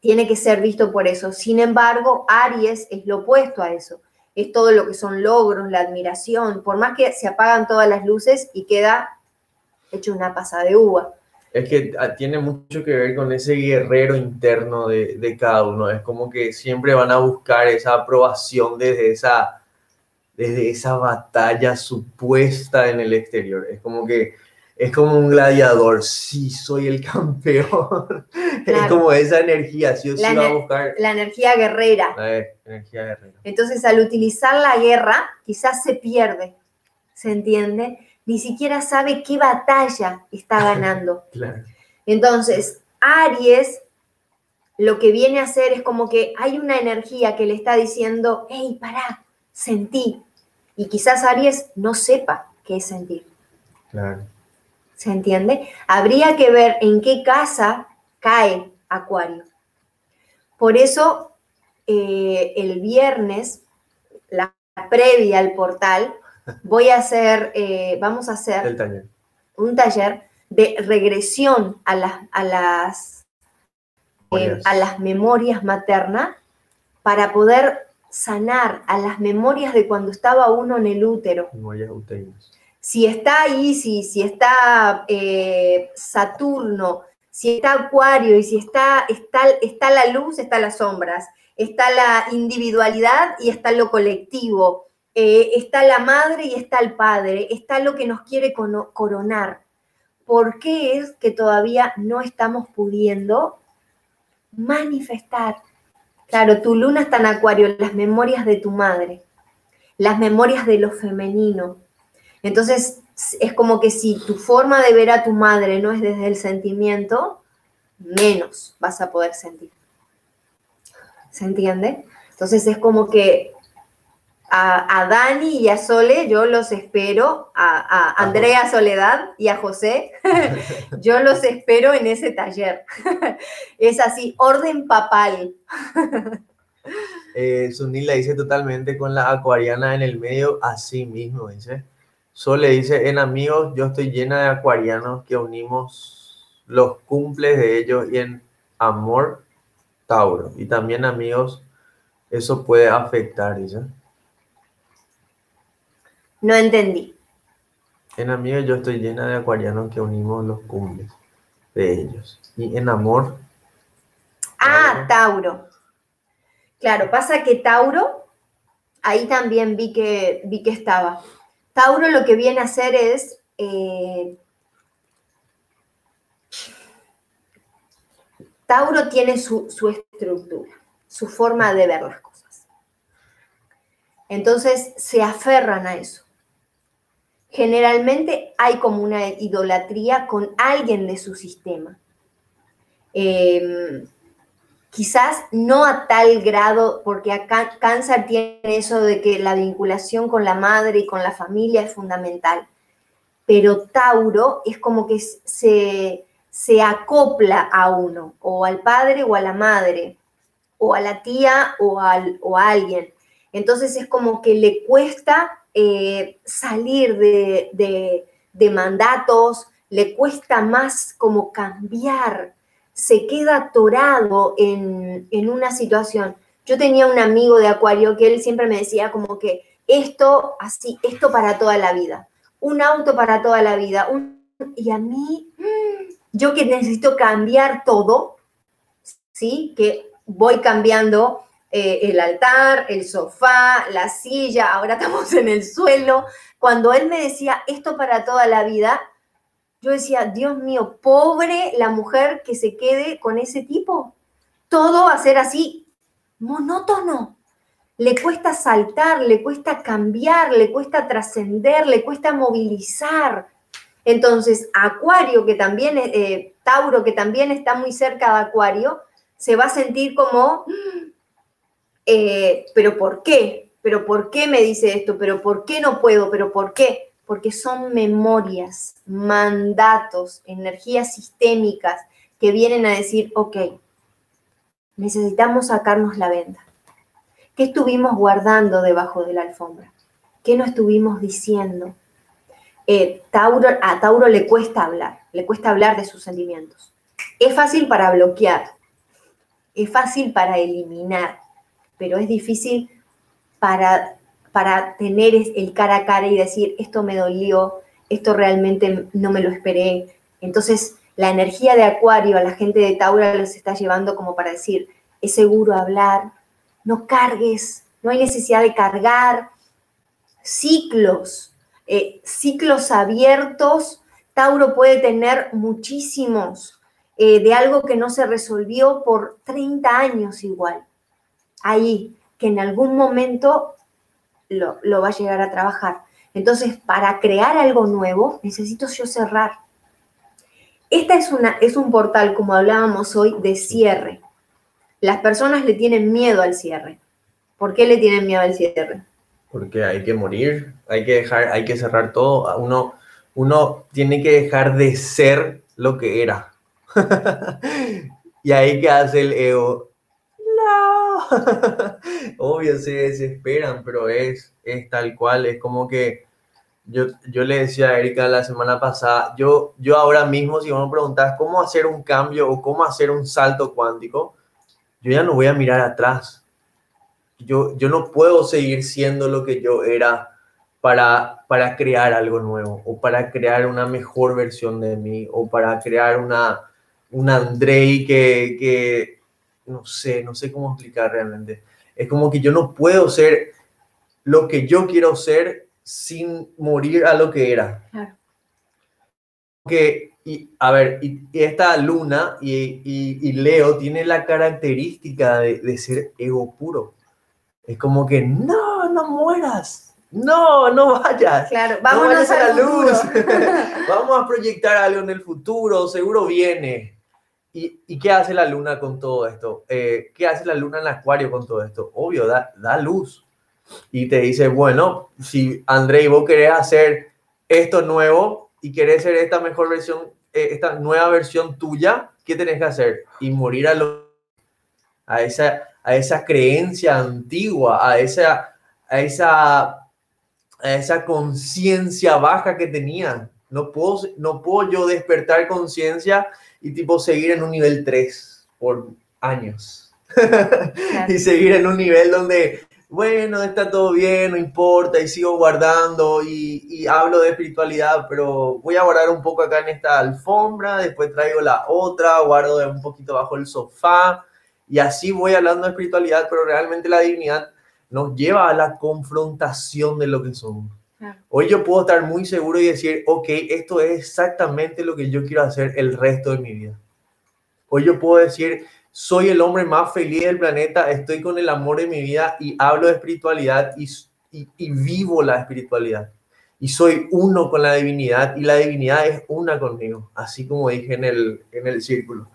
tiene que ser visto por eso. Sin embargo, Aries es lo opuesto a eso. Es todo lo que son logros, la admiración, por más que se apagan todas las luces y queda hecho una pasada de uva es que ah, tiene mucho que ver con ese guerrero interno de, de, cada uno. Es como que siempre van a buscar esa aprobación desde esa, desde esa batalla supuesta en el exterior. Es como que es como un gladiador. Sí, soy el campeón. Es como esa energía, sí o sí va a buscar. La energía guerrera. La energía guerrera. Entonces, al utilizar la guerra, quizás se pierde. ¿Se entiende? ni siquiera sabe qué batalla está ganando. Entonces, Aries lo que viene a hacer es como que hay una energía que le está diciendo, hey, pará, sentí. Y quizás Aries no sepa qué es sentir. Claro. ¿Se entiende? Habría que ver en qué casa cae Acuario. Por eso, eh, el viernes, la previa al portal, voy a hacer, eh, vamos a hacer taller. un taller de regresión a las, a las, eh, a las memorias maternas para poder sanar a las memorias de cuando estaba uno en el útero. Memorias uterinas. Si está Isis, si está eh, Saturno, si está Acuario y si está, está, está la luz, está las sombras, está la individualidad y está lo colectivo, eh, está la madre y está el padre, está lo que nos quiere coronar. ¿Por qué es que todavía no estamos pudiendo manifestar? Claro, tu luna está en Acuario, las memorias de tu madre, las memorias de lo femenino. Entonces, es como que si tu forma de ver a tu madre no es desde el sentimiento, menos vas a poder sentir. ¿Se entiende? Entonces es como que a, Dani y a Sole yo los espero, a, a Andrea Soledad y a José, yo los espero en ese taller. es así, orden papal. eh, Sunil dice totalmente con la acuariana en el medio, así mismo dice. Sole dice, en amigos yo estoy llena de acuarianos que unimos los cumples de ellos y en amor Tauro. Y también amigos, eso puede afectar, dice. No entendí. En amigos yo estoy llena de acuarianos que unimos los cumples de ellos. Y en amor. Ah, Tauro. Claro, pasa que Tauro, ahí también vi que, vi que estaba. Tauro lo que viene a hacer es eh, Tauro tiene su, estructura, su forma de ver las cosas. Entonces se aferran a eso. Generalmente hay como una idolatría con alguien de su sistema. Em, quizás no a tal grado, porque acá Cáncer tiene eso de que la vinculación con la madre y con la familia es fundamental, pero Tauro es como que se, se acopla a uno, o al padre o a la madre, o a la tía o, al, o a alguien. Entonces es como que le cuesta eh, salir de, de, de mandatos, le cuesta más como cambiar se queda atorado en, una situación. Yo tenía un amigo de Acuario que él siempre me decía como que esto así, esto para toda la vida, un auto para toda la vida. y a mí, yo que necesito cambiar todo, ¿sí? Que voy cambiando eh, el altar, el sofá, la silla, ahora estamos en el suelo. Cuando él me decía esto para toda la vida, yo decía, Dios mío, pobre la mujer que se quede con ese tipo. Todo va a ser así, monótono. Le cuesta saltar, le cuesta cambiar, le cuesta trascender, le cuesta movilizar. Entonces, Acuario, que también, eh, Tauro, que también está muy cerca de Acuario, se va a sentir como, eh, pero ¿por qué? ¿Pero por qué me dice esto? ¿Pero por qué no puedo? ¿Pero por qué? Porque son memorias, mandatos, energías sistémicas que vienen a decir, ok, necesitamos sacarnos la venda. ¿Qué estuvimos guardando debajo de la alfombra? ¿Qué no estuvimos diciendo? Eh, a Tauro le cuesta hablar, le cuesta hablar de sus sentimientos. Es fácil para bloquear, es fácil para eliminar, pero es difícil para para tener el cara a cara y decir, esto me dolió, esto realmente no me lo esperé. Entonces, la energía de Acuario a la gente de Tauro los está llevando como para decir, es seguro hablar, no cargues, no hay necesidad de cargar, ciclos, eh, ciclos abiertos. Tauro puede tener muchísimos eh, de algo que no se resolvió por 30 años igual. Ahí, que en algún momento lo, va a llegar a trabajar. Entonces, para crear algo nuevo, necesito yo cerrar. Esta es, una, es un portal, como hablábamos hoy, de cierre. Las personas le tienen miedo al cierre. ¿Por qué le tienen miedo al cierre? Porque hay que morir, hay que dejar, hay que cerrar todo. Uno, uno tiene que dejar de ser lo que era. y ahí que hace el ego. Obvio se desesperan, pero es, es tal cual, es como que Yo, yo le decía a Erika la semana pasada, yo, yo ahora mismo, si vos me preguntás cómo hacer un cambio o cómo hacer un salto cuántico, yo ya no voy a mirar atrás. Yo, yo no puedo seguir siendo lo que yo era para, para crear algo nuevo o para crear una mejor versión de mí o para crear una, un Andrei que, que, no sé, no sé cómo explicar realmente. Es como que yo no puedo ser lo que yo quiero ser sin morir a lo que era. Claro. Que, y, a ver, y, esta luna y, y, Leo tiene la característica de, de, ser ego puro. Es como que, no, no mueras. No, no vayas. Claro, vamos a la luz. vamos a proyectar algo en el futuro, seguro viene. ¿Y, ¿Y, qué hace la luna con todo esto? Eh, ¿Qué hace la luna en el acuario con todo esto? Obvio, da, da luz. Y te dice, bueno, si André, vos querés hacer esto nuevo y querés ser esta mejor versión, eh, esta nueva versión tuya, ¿qué tenés que hacer? Y morir a, lo, a, esa, a esa creencia antigua, a esa, a esa, a esa conciencia baja que tenía. No puedo, no puedo yo despertar conciencia y tipo seguir en un nivel 3 por años. y seguir en un nivel donde, bueno, está todo bien, no importa, y sigo guardando y, y, hablo de espiritualidad, pero voy a guardar un poco acá en esta alfombra, después traigo la otra, guardo un poquito bajo el sofá, y así voy hablando de espiritualidad, pero realmente la divinidad nos lleva a la confrontación de lo que somos. Hoy yo puedo estar muy seguro y decir, ok, esto es exactamente lo que yo quiero hacer el resto de mi vida. Hoy yo puedo decir, soy el hombre más feliz del planeta, estoy con el amor de mi vida y hablo de espiritualidad y, y, vivo la espiritualidad. Y soy uno con la divinidad y la divinidad es una conmigo, así como dije en el, en el círculo.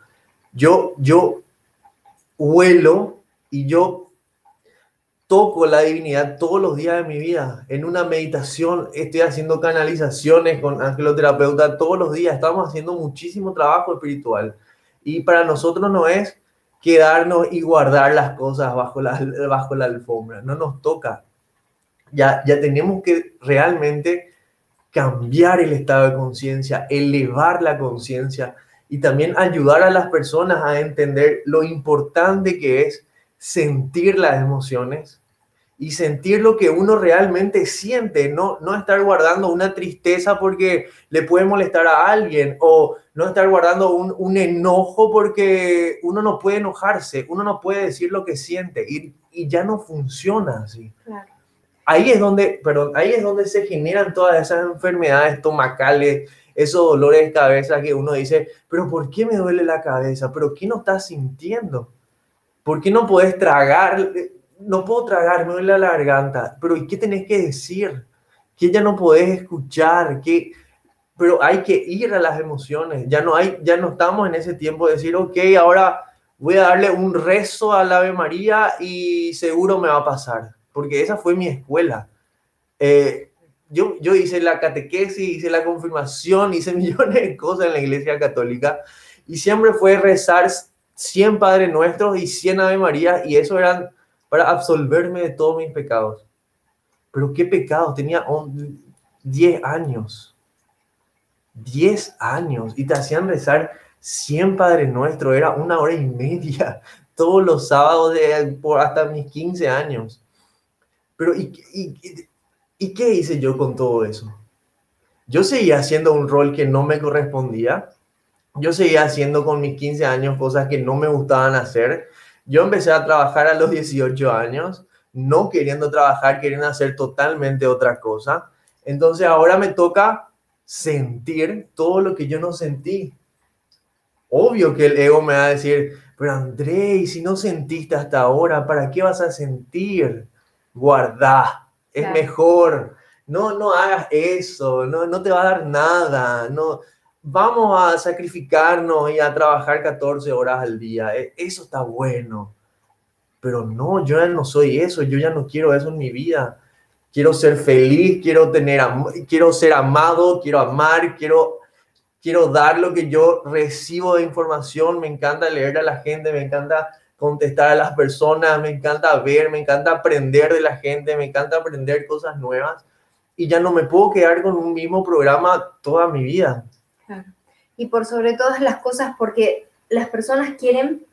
Yo, yo huelo y yo toco la divinidad todos los días de mi vida. En una meditación estoy haciendo canalizaciones con angeloterapeuta todos los días. Estamos haciendo muchísimo trabajo espiritual. Y para nosotros no es quedarnos y guardar las cosas bajo la, bajo la alfombra. No nos toca. Ya, ya tenemos que realmente cambiar el estado de conciencia, elevar la conciencia y también ayudar a las personas a entender lo importante que es sentir las emociones y sentir lo que uno realmente siente, no, no estar guardando una tristeza porque le puede molestar a alguien o no estar guardando un, un enojo porque uno no puede enojarse, uno no puede decir lo que siente y, y ya no funciona así. Ahí es donde, perdón, ahí es donde se generan todas esas enfermedades estomacales, esos dolores de cabeza que uno dice, pero ¿por qué me duele la cabeza? ¿Pero qué no estás sintiendo? ¿Por qué no puedes tragar? No puedo tragar, me duele la garganta. Pero ¿y qué tenés que decir? Que ya no podés escuchar, que pero hay que ir a las emociones. Ya no hay, ya no estamos en ese tiempo de decir, ok, ahora voy a darle un rezo al Ave María y seguro me va a pasar, porque esa fue mi escuela. Eh, yo, yo hice la catequesis, hice la confirmación, hice millones de cosas en la iglesia católica y siempre fue rezar 100 Padres Nuestros y 100 Ave María, y eso eran para absolverme de todos mis pecados. Pero qué pecados, tenía 10 años. 10 años, y te hacían rezar 100 Padres Nuestros, era una hora y media, todos los sábados de, por hasta mis 15 años. Pero, ¿y, y, y qué hice yo con todo eso? Yo seguía haciendo un rol que no me correspondía yo seguía haciendo con mis 15 años cosas que no me gustaban hacer. Yo empecé a trabajar a los 18 años, no queriendo trabajar, queriendo hacer totalmente otra cosa. Entonces ahora me toca sentir todo lo que yo no sentí. Obvio que el ego me va a decir, pero André, si no sentiste hasta ahora, ¿para qué vas a sentir? Guarda, es mejor. No, no hagas eso, no, no te va a dar nada, no, vamos a sacrificarnos y a trabajar 14 horas al día. E, eso está bueno. Pero no, yo ya no soy eso, yo ya no quiero eso en mi vida. Quiero ser feliz, quiero tener quiero ser amado, quiero amar, quiero quiero dar lo que yo recibo de información, me encanta leer a la gente, me encanta contestar a las personas, me encanta ver, me encanta aprender de la gente, me encanta aprender cosas nuevas. y ya no me puedo quedar con un mismo programa toda mi vida. Claro. Y por sobre todas las cosas, porque las personas quieren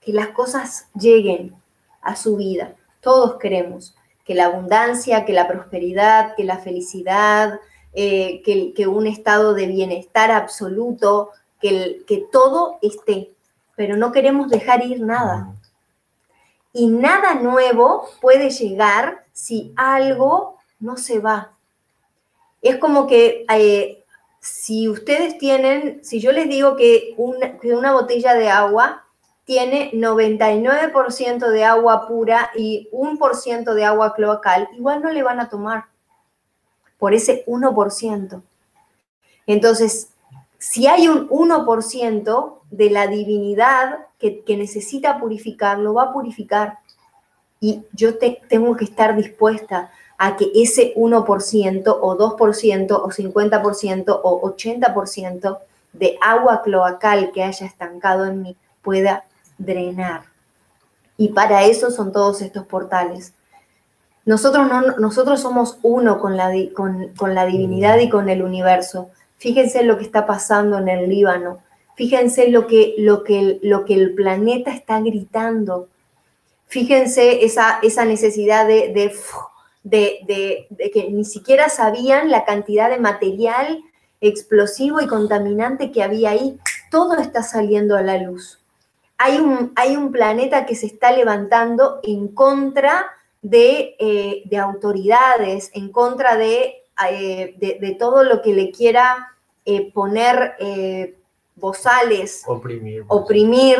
que las cosas lleguen a su vida. Todos queremos que la abundancia, que la prosperidad, que la felicidad, eh, que, un estado de bienestar absoluto, que, que todo esté, pero no queremos dejar ir nada. Y nada nuevo puede llegar si algo no se va. Es como que eh, si ustedes tienen, si yo les digo que una, que botella de agua tiene 99% de agua pura y 1% de agua cloacal, igual no le van a tomar por ese 1%. Entonces, si hay un 1% de la divinidad que, necesita purificar, lo va a purificar. Y yo tengo que estar dispuesta a que ese 1% o 2% o 50% o 80% de agua cloacal que haya estancado en mí pueda drenar. Y para eso son todos estos portales. Nosotros, no, nosotros somos uno con la, con, con la divinidad y con el universo. Fíjense lo que está pasando en el Líbano. Fíjense lo que, lo que, lo que el planeta está gritando. Fíjense esa, esa necesidad de, de, de, que ni siquiera sabían la cantidad de material explosivo y contaminante que había ahí. Todo está saliendo a la luz hay un, hay un planeta que se está levantando en contra de, eh, autoridades, en contra de, eh, de, todo lo que le quiera eh, poner bozales, oprimir, oprimir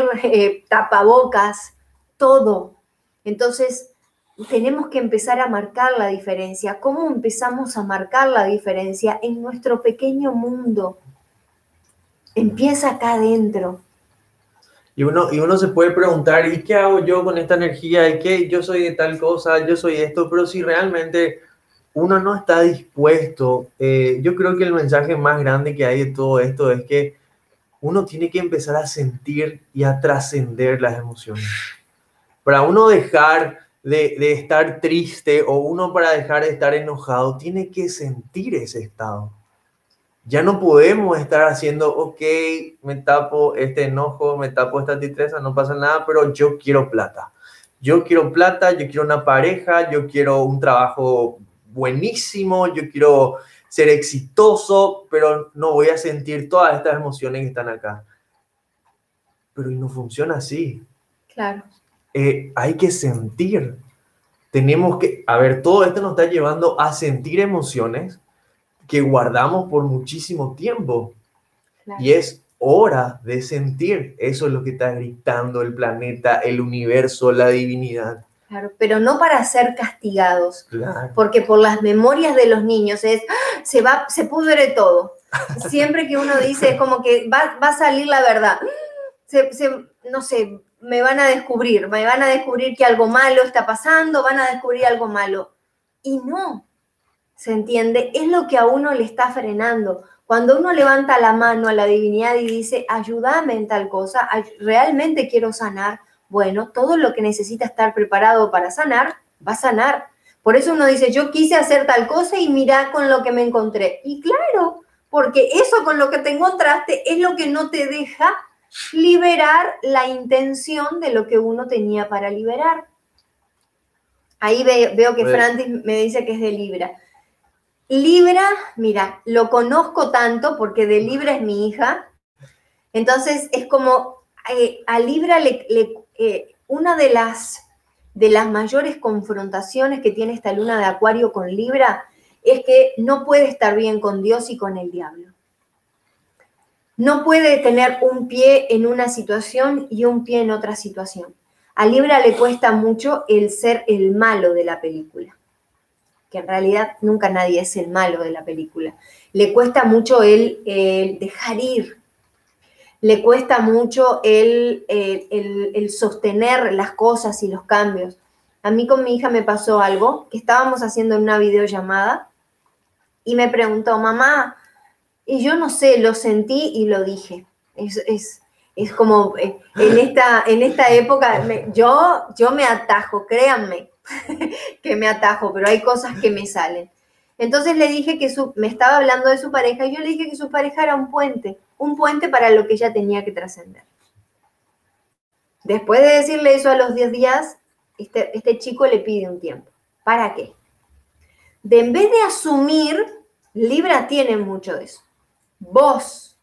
tapabocas, todo. Entonces, tenemos que empezar a marcar la diferencia. ¿Cómo empezamos a marcar la diferencia en nuestro pequeño mundo? Empieza acá adentro. Y uno, y uno se puede preguntar, ¿y qué hago yo con esta energía? ¿Y qué? Yo soy de tal cosa, yo soy esto, pero si realmente uno no está dispuesto, eh, yo creo que el mensaje más grande que hay de todo esto es que uno tiene que empezar a sentir y a trascender las emociones. Para uno dejar de, de estar triste o uno para dejar de estar enojado, tiene que sentir ese estado ya no podemos estar haciendo, ok, me tapo este enojo, me tapo esta tristeza, no pasa nada, pero yo quiero plata. Yo quiero plata, yo quiero una pareja, yo quiero un trabajo buenísimo, yo quiero ser exitoso, pero no voy a sentir todas estas emociones que están acá. Pero no funciona así. Claro. Eh, hay que sentir. Tenemos que, a ver, todo esto nos está llevando a sentir emociones que guardamos por muchísimo tiempo. Y es hora de sentir. Eso es lo que está gritando el planeta, el universo, la divinidad. Claro, pero no para ser castigados. Porque por las memorias de los niños es, ¡ah! se va, se pudre todo. Siempre que uno dice, es como que va, a salir la verdad. no sé, me van a descubrir, me van a descubrir que algo malo está pasando, van a descubrir algo malo. Y no, ¿se entiende? Es lo que a uno le está frenando. Cuando uno levanta la mano a la divinidad y dice, ayúdame en tal cosa, realmente quiero sanar, bueno, todo lo que necesita estar preparado para sanar, va a sanar. Por eso uno dice, yo quise hacer tal cosa y mira con lo que me encontré. Y claro, porque eso con lo que te encontraste es lo que no te deja liberar la intención de lo que uno tenía para liberar. Ahí veo que Francis me dice que es de Libra. Libra, mira, lo conozco tanto porque de Libra es mi hija. Entonces es como eh, a Libra le, eh, una de las, de las mayores confrontaciones que tiene esta luna de Acuario con Libra es que no puede estar bien con Dios y con el diablo. No puede tener un pie en una situación y un pie en otra situación. A Libra le cuesta mucho el ser el malo de la película que en realidad nunca nadie es el malo de la película. Le cuesta mucho el, dejar ir, le cuesta mucho el, el, sostener las cosas y los cambios. A mí con mi hija me pasó algo, que estábamos haciendo una videollamada y me preguntó, mamá, y yo no sé, lo sentí y lo dije. Es, es, es como eh, en esta, en esta época, yo, yo me atajo, créanme, que me atajo, pero hay cosas que me salen. Entonces le dije que su, me estaba hablando de su pareja y yo le dije que su pareja era un puente, un puente para lo que ella tenía que trascender. Después de decirle eso a los 10 días, este, este chico le pide un tiempo. ¿Para qué? De en vez de asumir, Libra tiene mucho de eso. Vos,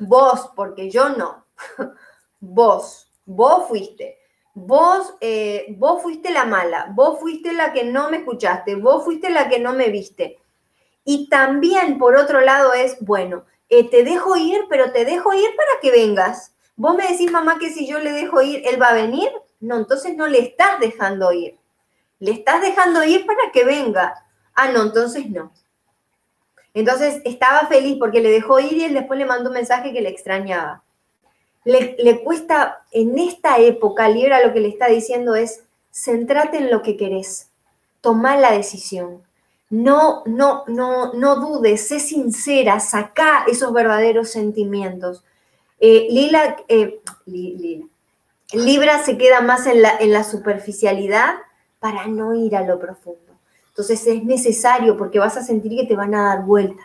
vos, porque yo no. vos, vos fuiste. Vos, eh, vos fuiste la mala, vos fuiste la que no me escuchaste, vos fuiste la que no me viste. Y también, por otro lado, es, bueno, eh, te dejo ir, pero te dejo ir para que vengas. Vos me decís, mamá, que si yo le dejo ir, él va a venir. No, entonces no le estás dejando ir. Le estás dejando ir para que venga. Ah, no, entonces no. Entonces estaba feliz porque le dejó ir y él después le mandó un mensaje que le extrañaba. Le, cuesta, en esta época, Libra lo que le está diciendo es, centrate en lo que querés, toma la decisión. No, no, no, no dudes, sé sincera, saca esos verdaderos sentimientos. Eh, Lila, eh, Libra se queda más en la superficialidad para no ir a lo profundo. Entonces es necesario porque vas a sentir que te van a dar vuelta.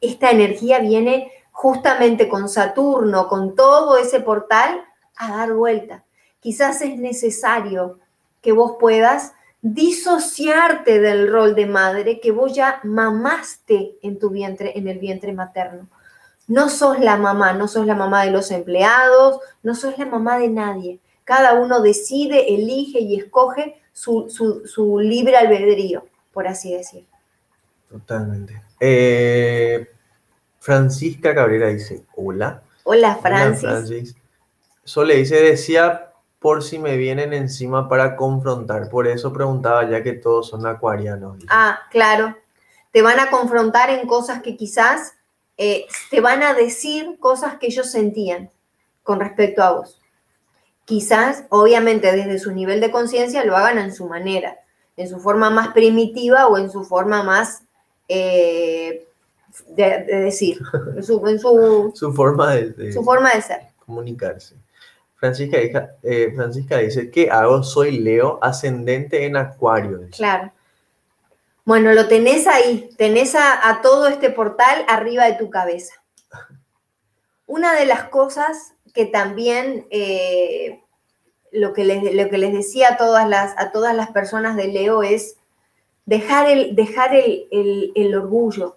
Esta energía viene justamente con Saturno, con todo ese portal, a dar vuelta. Quizás es necesario que vos puedas disociarte del rol de madre que vos ya mamaste en tu vientre, en el vientre materno. No sos la mamá, no sos la mamá de los empleados, no sos la mamá de nadie. Cada uno decide, elige y escoge su, libre albedrío, por así decir. Totalmente. Eh, Francisca Cabrera dice, hola. Hola, Francis. Hola, Francis. Sole dice, decía por si me vienen encima para confrontar. Por eso preguntaba ya que todos son acuarianos. Ah, claro. Te van a confrontar en cosas que quizás eh, te van a decir cosas que ellos sentían con respecto a vos. Quizás, obviamente, desde su nivel de conciencia lo hagan en su manera, en su forma más primitiva o en su forma más eh, de, decir, en su, su, forma de, su forma de ser. Comunicarse. Francisca, eh, Francisca dice, ¿qué hago? Soy Leo, ascendente en Acuario. Claro. Bueno, lo tenés ahí, tenés a, todo este portal arriba de tu cabeza. Una de las cosas que también eh, lo, que les, lo que les decía a todas, las, a todas las personas de Leo es dejar el, dejar el, orgullo,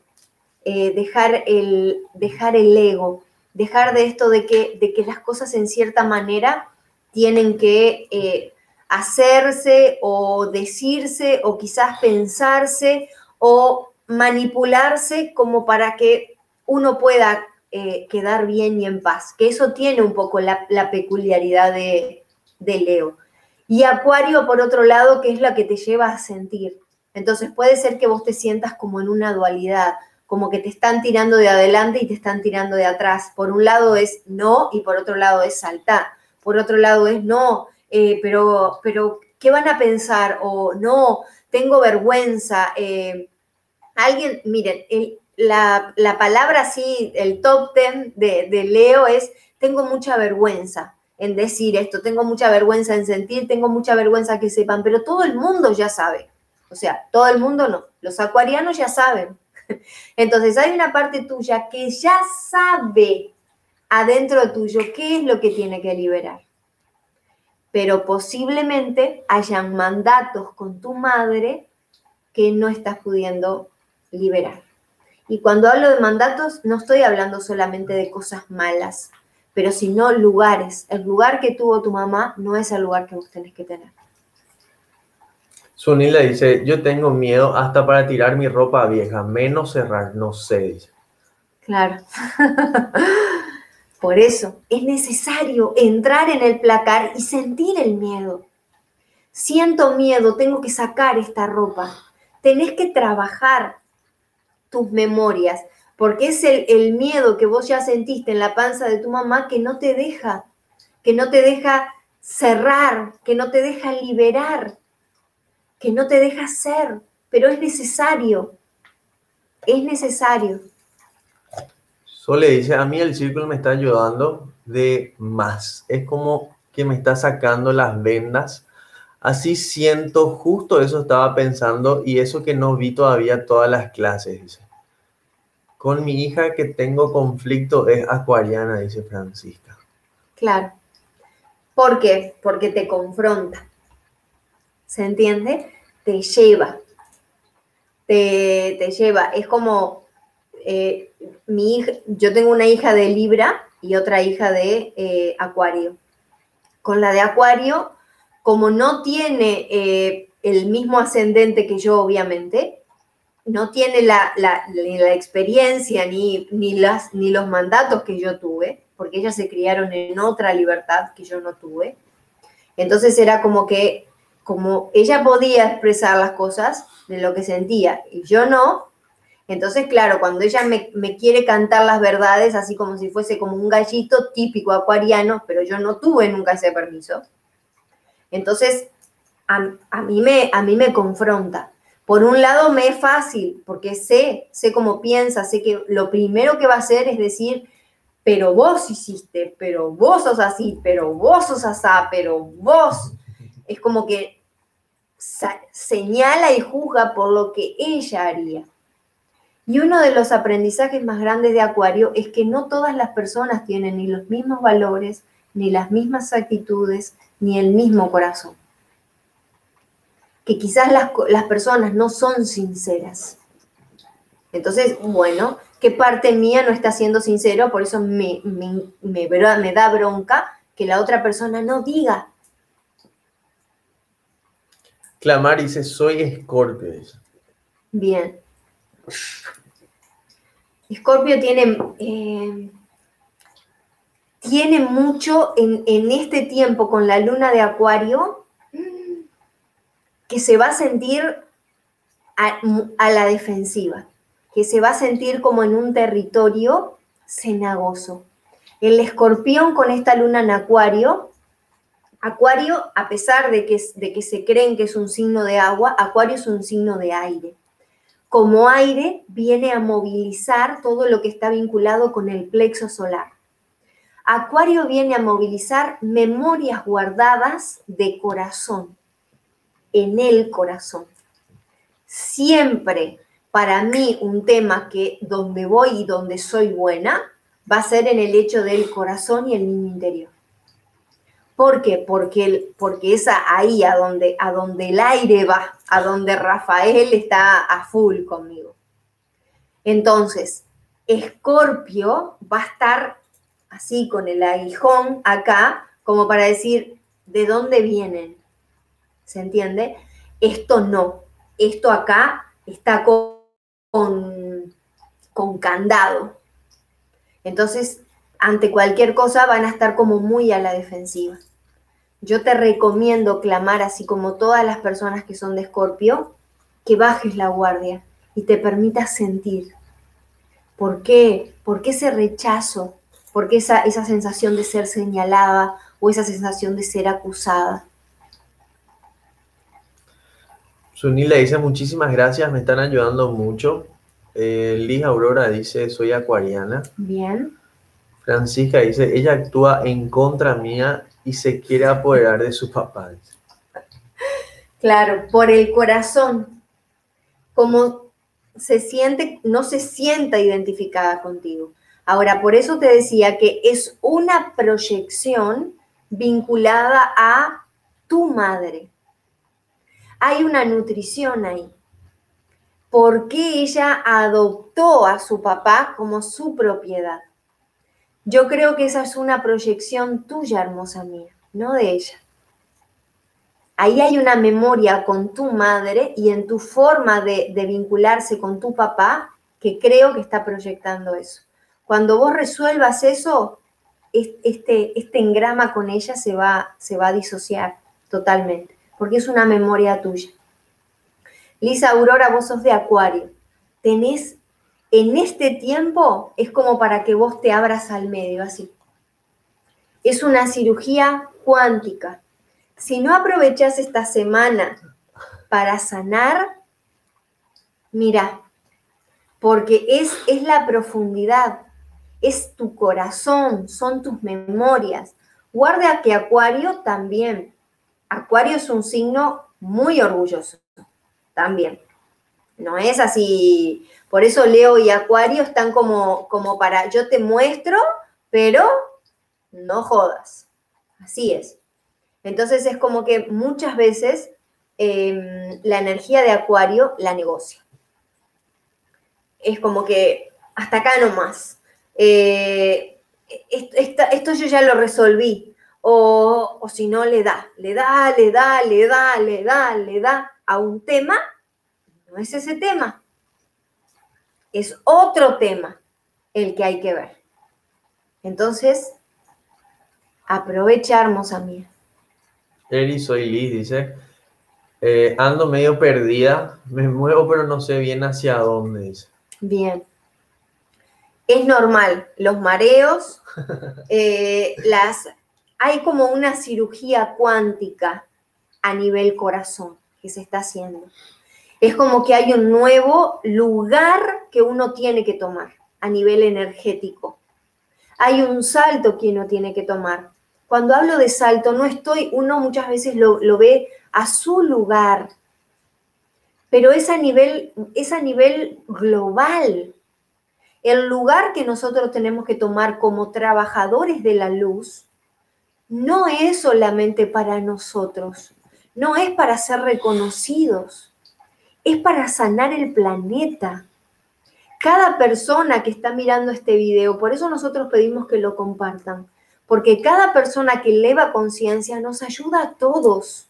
eh, dejar, el, dejar el ego, dejar de esto de que, de que las cosas en cierta manera tienen que eh, hacerse o decirse o quizás pensarse o manipularse como para que uno pueda eh, quedar bien y en paz, que eso tiene un poco la, peculiaridad de, Leo. Y Acuario, por otro lado, que es la que te lleva a sentir. Entonces puede ser que vos te sientas como en una dualidad, como que te están tirando de adelante y te están tirando de atrás. Por un lado es no y por otro lado es saltar. Por otro lado es no, eh, pero, pero ¿qué van a pensar? O no, tengo vergüenza. Eh, alguien, miren, la, palabra así, el top ten de, de Leo es, tengo mucha vergüenza en decir esto, tengo mucha vergüenza en sentir, tengo mucha vergüenza que sepan, pero todo el mundo ya sabe. O sea, todo el mundo no, los acuarianos ya saben. Entonces hay una parte tuya que ya sabe adentro tuyo qué es lo que tiene que liberar pero posiblemente hayan mandatos con tu madre que no estás pudiendo liberar. Y cuando hablo de mandatos, no estoy hablando solamente de cosas malas, pero sino lugares. El lugar que tuvo tu mamá no es el lugar que vos tenés que tener. Sunila dice, yo tengo miedo hasta para tirar mi ropa vieja, menos cerrar, no sé. Claro. Por eso es necesario entrar en el placar y sentir el miedo. Siento miedo, tengo que sacar esta ropa. Tenés que trabajar tus memorias, porque es el, miedo que vos ya sentiste en la panza de tu mamá que no te deja, que no te deja cerrar, que no te deja liberar, que no te deja ser, pero es necesario, es necesario. Sole dice, a mí el círculo me está ayudando de más. Es como que me está sacando las vendas Así siento, justo eso estaba pensando y eso que no vi todavía todas las clases, dice. Con mi hija que tengo conflicto es acuariana, dice Francisca. Claro. ¿Por qué? Porque te confronta. ¿Se entiende? Te lleva. Te, lleva. Es como eh, mi hija, yo tengo una hija de Libra y otra hija de eh, Acuario. Con la de Acuario, como no tiene eh, el mismo ascendente que yo, obviamente, no tiene la, experiencia ni, ni, las, ni los mandatos que yo tuve, porque ellas se criaron en otra libertad que yo no tuve. Entonces era como que, como ella podía expresar las cosas de lo que sentía y yo no, entonces, claro, cuando ella me, quiere cantar las verdades, así como si fuese como un gallito típico acuariano, pero yo no tuve nunca ese permiso, entonces a, mí, me, a mí me confronta. Por un lado me es fácil, porque sé, sé cómo piensa, sé que lo primero que va a hacer es decir, pero vos hiciste, pero vos sos así, pero vos sos asá, pero vos. Es como que señala y juzga por lo que ella haría. Y uno de los aprendizajes más grandes de Acuario es que no todas las personas tienen ni los mismos valores, ni las mismas actitudes, ni el mismo corazón. Que quizás las, personas no son sinceras. Entonces, bueno, ¿qué parte mía no está siendo sincero? Por eso me, me, me da bronca que la otra persona no diga. Clamar dice, soy escorpio. Bien. Escorpio tiene, eh, tiene mucho en, este tiempo con la luna de Acuario que se va a sentir a, la defensiva, que se va a sentir como en un territorio cenagoso. El escorpión con esta luna en Acuario, Acuario, a pesar de que, de que se creen que es un signo de agua, Acuario es un signo de aire como aire viene a movilizar todo lo que está vinculado con el plexo solar. Acuario viene a movilizar memorias guardadas de corazón, en el corazón. Siempre para mí un tema que donde voy y donde soy buena va a ser en el hecho del corazón y el niño interior. ¿Por qué? Porque, porque es ahí a donde, a donde el aire va, a donde Rafael está a full conmigo. Entonces, Escorpio va a estar así con el aguijón acá, como para decir, ¿de dónde vienen? ¿Se entiende? Esto no, esto acá está con, con, con candado. Entonces, ante cualquier cosa van a estar como muy a la defensiva. Yo te recomiendo clamar, así como todas las personas que son de Escorpio, que bajes la guardia y te permitas sentir. ¿Por qué? ¿Por qué ese rechazo? ¿Por qué esa, esa sensación de ser señalada o esa sensación de ser acusada? Sunil le dice muchísimas gracias, me están ayudando mucho. Eh, Liz Aurora dice, soy acuariana. Bien. Francisca dice, ella actúa en contra mía y se quiere apoderar de su papá. Claro, por el corazón, como se siente, no se sienta identificada contigo. Ahora, por eso te decía que es una proyección vinculada a tu madre. Hay una nutrición ahí. ¿Por qué ella adoptó a su papá como su propiedad? Yo creo que esa es una proyección tuya, hermosa mía, no de ella. Ahí hay una memoria con tu madre y en tu forma de, vincularse con tu papá que creo que está proyectando eso. Cuando vos resuelvas eso, este, este engrama con ella se va, se va a disociar totalmente, porque es una memoria tuya. Lisa Aurora, vos sos de Acuario. Tenés en este tiempo es como para que vos te abras al medio, así. Es una cirugía cuántica. Si no aprovechas esta semana para sanar, mira, porque es la profundidad, es tu corazón, son tus memorias. Guarda que Acuario también Acuario es un signo muy orgulloso también. No es así. Por eso Leo y Acuario están como, como para, yo te muestro, pero no jodas. Así es. Entonces es como que muchas veces em, la energía de Acuario la negocia. Es como que hasta acá nomás. Eh, esto yo ya lo resolví. O, o si no, le da, le da, le da, le da, le da, le da a un tema. No es ese tema. Es otro tema el que hay que ver. Entonces, aprovecha, hermosa mía. Eri, soy Liz, dice. Eh, ando medio perdida, me muevo, pero no sé bien hacia dónde, dice. Bien. Es normal, los mareos, eh, las, hay como una cirugía cuántica a nivel corazón que se está haciendo. Es como que hay un nuevo lugar que uno tiene que tomar a nivel energético. Hay un salto que uno tiene que tomar. Cuando hablo de salto, no estoy, uno muchas veces lo, ve a su lugar, pero es a nivel, es a nivel global. El lugar que nosotros tenemos que tomar como trabajadores de la luz no es solamente para nosotros, no es para ser reconocidos, es para sanar el planeta. Cada persona que está mirando este video, por eso nosotros pedimos que lo compartan, porque cada persona que eleva conciencia nos ayuda a todos.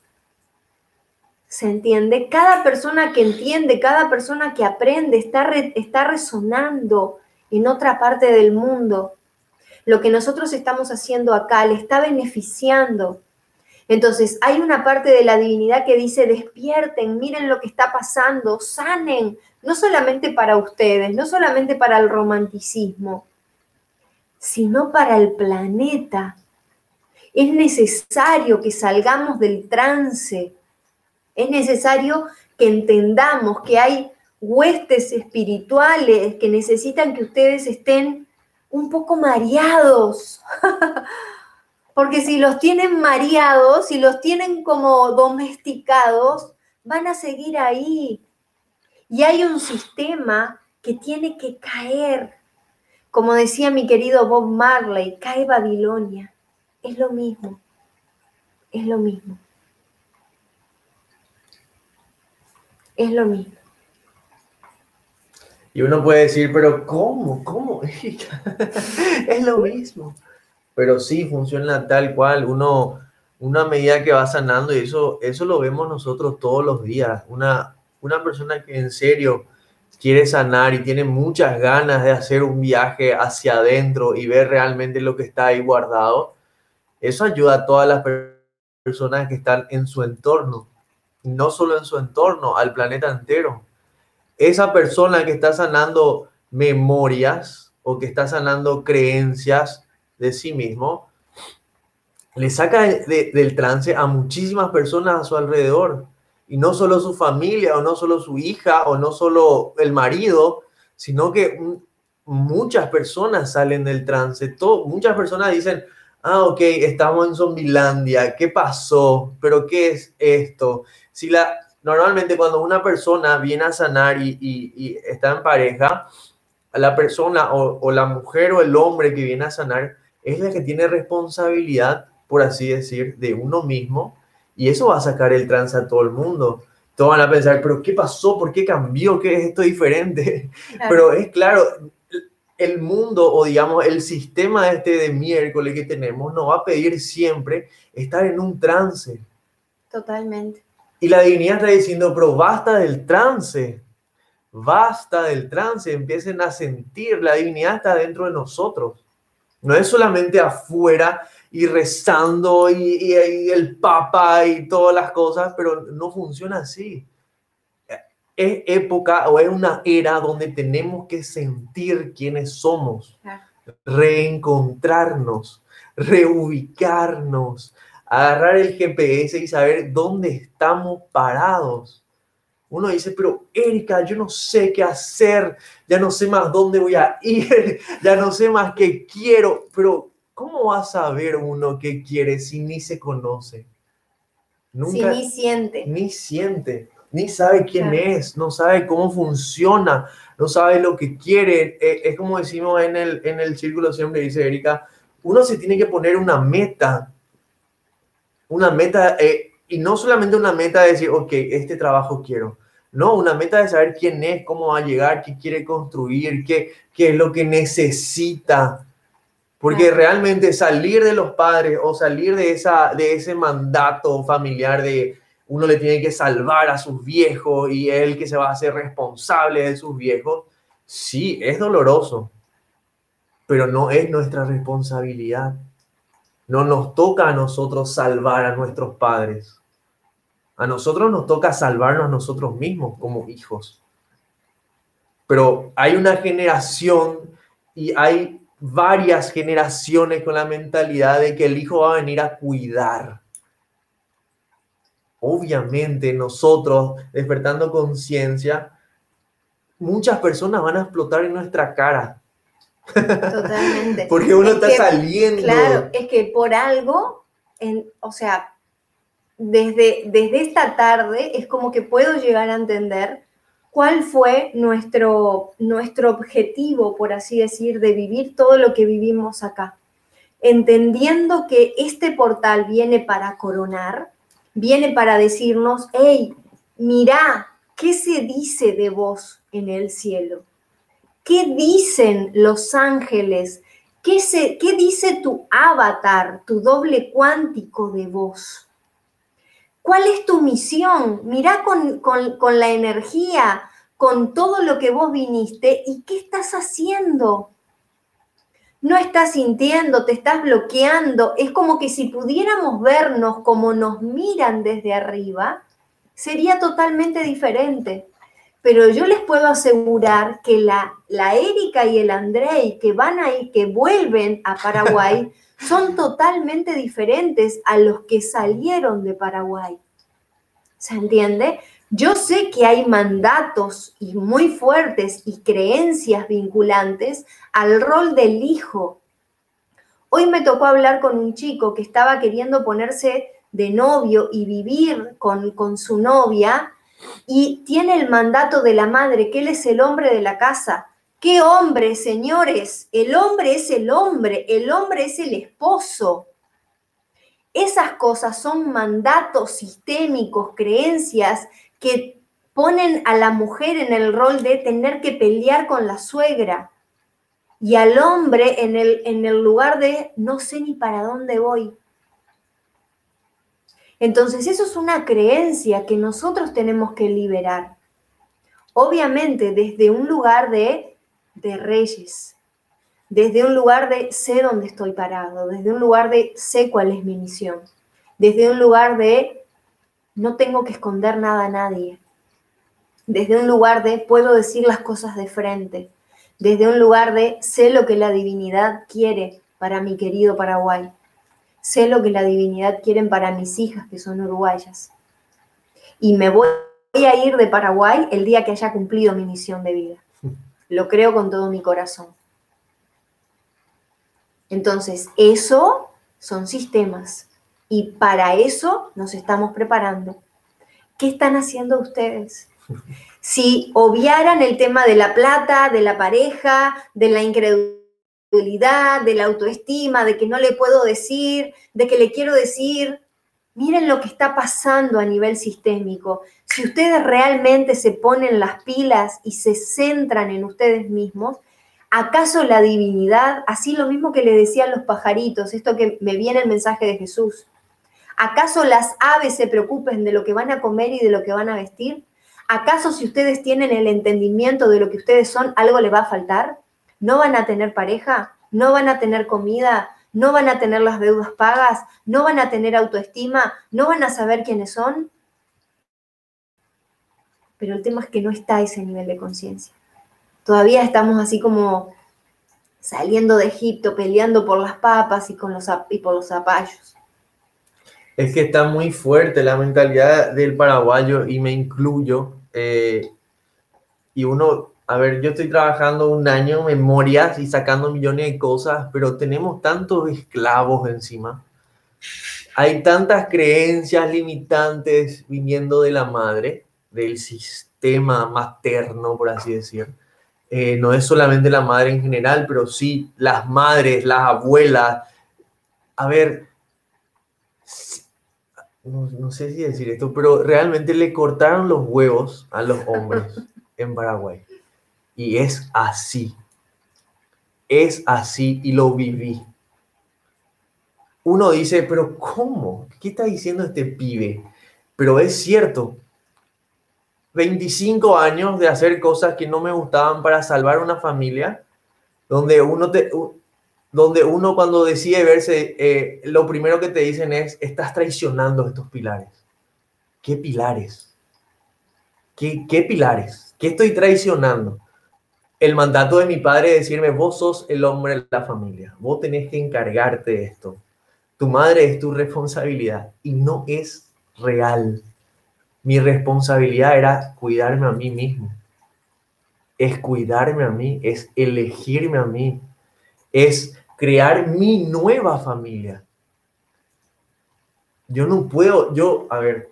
¿Se entiende? Cada persona que entiende, cada persona que aprende, está, está resonando en otra parte del mundo. Lo que nosotros estamos haciendo acá le está beneficiando. Entonces, hay una parte de la divinidad que dice, despierten, miren lo que está pasando, sanen, no solamente para ustedes, no solamente para el romanticismo, sino para el planeta. Es necesario que salgamos del trance, es necesario que entendamos que hay huestes espirituales que necesitan que ustedes estén un poco mareados. Porque si los tienen mareados, si los tienen como domesticados, van a seguir ahí. Y hay un sistema que tiene que caer. Como decía mi querido Bob Marley, cae Babilonia. Es lo mismo. Es lo mismo. Es lo mismo. Y uno puede decir, pero ¿cómo? ¿Cómo? es lo mismo pero sí funciona tal cual, uno, una medida que va sanando y eso, eso lo vemos nosotros todos los días, una, una persona que en serio quiere sanar y tiene muchas ganas de hacer un viaje hacia adentro y ver realmente lo que está ahí guardado, eso ayuda a todas las personas que están en su entorno, no solo en su entorno, al planeta entero. Esa persona que está sanando memorias o que está sanando creencias de sí mismo, le saca del trance a muchísimas personas a su alrededor. Y no solo su familia, o no solo su hija, o no solo el marido, sino que muchas personas salen del trance. muchas personas dicen, ah, ok, estamos en Zombilandia, ¿qué pasó? ¿Pero qué es esto? Si la, normalmente cuando una persona viene a sanar y, está en pareja, la persona o, o, la mujer o el hombre que viene a sanar es la que tiene responsabilidad, por así decir, de uno mismo, y eso va a sacar el trance a todo el mundo. Todos van a pensar, pero ¿qué pasó? ¿Por qué cambió? ¿Qué es esto diferente? Pero es claro, el mundo o digamos el sistema este de miércoles que tenemos nos va a pedir siempre estar en un trance. Totalmente. Y la divinidad está diciendo, pero basta del trance, basta del trance, empiecen a sentir, la divinidad está dentro de nosotros. No es solamente afuera y rezando y, el papa y todas las cosas, pero no funciona así. Es época o es una era donde tenemos que sentir quiénes somos, reencontrarnos, reubicarnos, agarrar el GPS y saber dónde estamos parados uno dice, pero Erika, yo no sé qué hacer, ya no sé más dónde voy a ir, ya no sé más qué quiero, pero ¿cómo va a saber uno qué quiere si ni se conoce? Nunca, ni siente. Ni siente, ni sabe quién es, no sabe cómo funciona, no sabe lo que quiere. Eh, es como decimos en el, en el círculo siempre, dice Erika, uno se tiene que poner una meta. Una meta, eh, y no solamente una meta de decir, ok, este trabajo quiero. No, una meta de saber quién es, cómo va a llegar, qué quiere construir, qué, qué es lo que necesita. Porque realmente salir de los padres o salir de, esa, de ese mandato familiar de uno le tiene que salvar a sus viejos y él que se va a hacer responsable de sus viejos, sí, es doloroso, pero no es nuestra responsabilidad. No nos toca a nosotros salvar a nuestros padres. A nosotros nos toca salvarnos a nosotros mismos como hijos. Pero hay una generación y hay varias generaciones con la mentalidad de que el hijo va a venir a cuidar. Obviamente nosotros, despertando conciencia, muchas personas van a explotar en nuestra cara. Totalmente. Porque uno está saliendo. Claro, es que por algo, en, o sea, desde, desde esta tarde es como que puedo llegar a entender cuál fue nuestro, nuestro objetivo, por así decir, de vivir todo lo que vivimos acá. Entendiendo que este portal viene para coronar, viene para decirnos, hey, mira, ¿qué se dice de vos en el cielo? ¿Qué dicen los ángeles? ¿Qué, se, ¿Qué dice tu avatar, tu doble cuántico de vos? ¿Cuál es tu misión? Mirá con, con, la energía, con todo lo que vos viniste y qué estás haciendo. No estás sintiendo, te estás bloqueando. Es como que si pudiéramos vernos como nos miran desde arriba, sería totalmente diferente. Pero yo les puedo asegurar que la, la Erika y el Andrei que van ahí, que vuelven a Paraguay, son totalmente diferentes a los que salieron de Paraguay. ¿Se entiende? Yo sé que hay mandatos y muy fuertes y creencias vinculantes al rol del hijo. Hoy me tocó hablar con un chico que estaba queriendo ponerse de novio y vivir con, con su novia y tiene el mandato de la madre, que él es el hombre de la casa, ¿Qué hombre, señores? El hombre es el hombre, el hombre es el esposo. Esas cosas son mandatos sistémicos, creencias que ponen a la mujer en el rol de tener que pelear con la suegra y al hombre en el, en el lugar de no sé ni para dónde voy. Entonces eso es una creencia que nosotros tenemos que liberar. Obviamente desde un lugar de de reyes, desde un lugar de sé dónde estoy parado, desde un lugar de sé cuál es mi misión, desde un lugar de no tengo que esconder nada a nadie, desde un lugar de puedo decir las cosas de frente, desde un lugar de sé lo que la divinidad quiere para mi querido Paraguay, sé lo que la divinidad quiere para mis hijas que son uruguayas. Y me voy a ir de Paraguay el día que haya cumplido mi misión de vida. Lo creo con todo mi corazón. Entonces, eso son sistemas y para eso nos estamos preparando. ¿Qué están haciendo ustedes? Si obviaran el tema de la plata, de la pareja, de la incredulidad, de la autoestima, de que no le puedo decir, de que le quiero decir, miren lo que está pasando a nivel sistémico. Si ustedes realmente se ponen las pilas y se centran en ustedes mismos, ¿acaso la divinidad, así lo mismo que le decían los pajaritos, esto que me viene el mensaje de Jesús, ¿acaso las aves se preocupen de lo que van a comer y de lo que van a vestir? ¿Acaso si ustedes tienen el entendimiento de lo que ustedes son, algo le va a faltar? ¿No van a tener pareja? ¿No van a tener comida? no van a tener las deudas pagas, no van a tener autoestima, no van a saber quiénes son. Pero el tema es que no está ese nivel de conciencia. Todavía estamos así como saliendo de Egipto, peleando por las papas y, con los, y por los zapallos. Es que está muy fuerte la mentalidad del paraguayo y me incluyo. Eh, y uno a ver, yo estoy trabajando un año memorias y sacando millones de cosas, pero tenemos tantos esclavos encima. hay tantas creencias limitantes viniendo de la madre, del sistema materno, por así decir. Eh, no es solamente la madre en general, pero sí las madres, las abuelas. A ver, no, no, sé si decir esto, pero realmente le cortaron los huevos a los hombres en Paraguay. Y es así. Es así y lo viví uno dice, pero ¿cómo? ¿Qué está diciendo este pibe? Pero es cierto. 25 años de hacer cosas que no me gustaban para salvar una familia, donde uno, te, donde uno cuando decide verse, eh, lo primero que te dicen es, estás traicionando estos pilares. ¿Qué pilares? ¿Qué, qué pilares? ¿Qué estoy traicionando? El mandato de mi padre es decirme, vos sos el hombre de la familia, vos tenés que encargarte de esto tu madre es tu responsabilidad y no es real. Mi responsabilidad era cuidarme a mí mismo. Es cuidarme a mí, es elegirme a mí, es crear mi nueva familia. Yo no puedo, yo, a ver,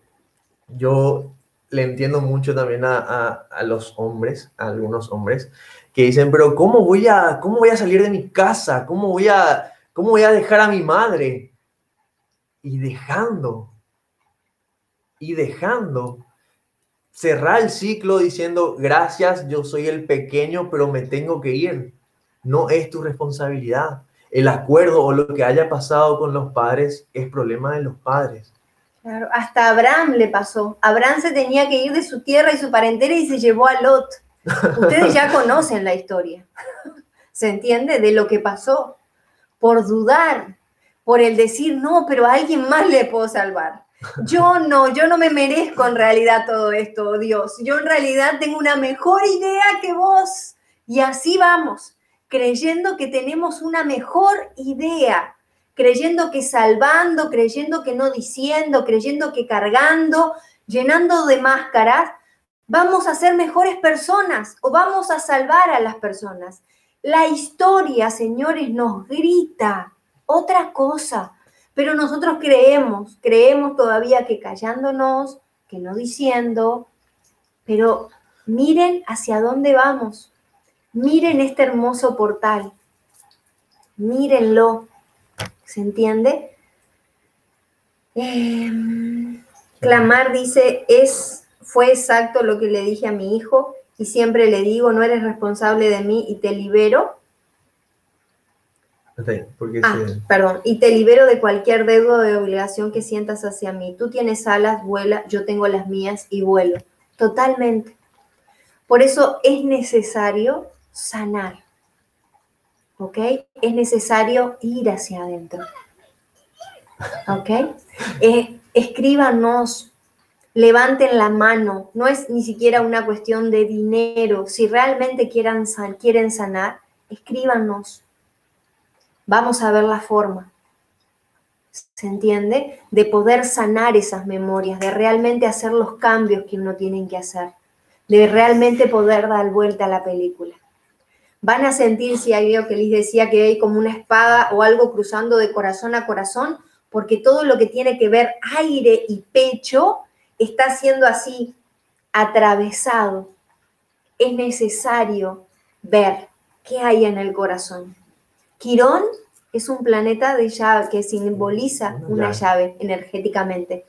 yo le entiendo mucho también a, los hombres, a algunos hombres, que dicen, pero ¿cómo voy a, cómo voy a salir de mi casa? ¿Cómo voy a, cómo voy a dejar a mi madre? y dejando, y dejando, cerrar el ciclo diciendo, gracias, yo soy el pequeño, pero me tengo que ir. No es tu responsabilidad. El acuerdo o lo que haya pasado con los padres es problema de los padres. Claro, hasta Abraham le pasó. Abraham se tenía que ir de su tierra y su parentela y se llevó a Lot. Ustedes ya conocen la historia. ¿Se entiende? De lo que pasó. Por dudar, por el decir, no, pero a alguien más le puedo salvar. Yo no, yo no me merezco en realidad todo esto, Dios. Yo en realidad tengo una mejor idea que vos. Y así vamos, creyendo que tenemos una mejor idea, creyendo que salvando, creyendo que no diciendo, creyendo que cargando, llenando de máscaras, vamos a ser mejores personas o vamos a salvar a las personas. La historia, señores, nos grita otra cosa. Pero nosotros creemos, creemos todavía que callándonos, que no diciendo, pero miren hacia dónde vamos. Miren este hermoso portal. Mírenlo. ¿Se entiende? Em, clamar dice, es, fue exacto lo que le dije a mi hijo y siempre le digo, no eres responsable de mí y te libero ah, perdón, y te libero de cualquier deuda de obligación que sientas hacia mí. Tú tienes alas, vuela, yo tengo las mías y vuelo. Totalmente. Por eso es necesario sanar. ¿Ok? Es necesario ir hacia adentro. ¿Ok? Eh, escríbanos, levanten la mano. No es ni siquiera una cuestión de dinero. Si realmente quieran, quieren sanar, escríbanos vamos a ver la forma, ¿se entiende? De poder sanar esas memorias, de realmente hacer los cambios que uno tiene que hacer, de realmente poder dar vuelta a la película. Van a sentir, si hay algo que les decía, que hay como una espada o algo cruzando de corazón a corazón, porque todo lo que tiene que ver aire y pecho está siendo así atravesado. Es necesario ver qué hay en el corazón. Quirón es un planeta de llave que simboliza una llave energéticamente.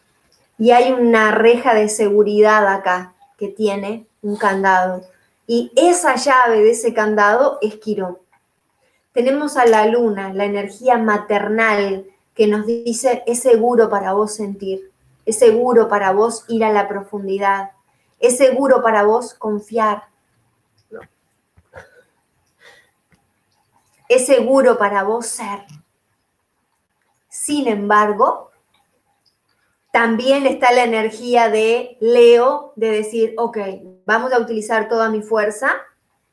Y hay una reja de seguridad acá que tiene un candado. Y esa llave de ese candado es Quirón. Tenemos a la luna, la energía maternal que nos dice, es seguro para vos sentir, es seguro para vos ir a la profundidad, es seguro para vos confiar, es seguro para vos ser. Sin embargo, también está la energía de Leo de decir, ok, vamos a utilizar toda mi fuerza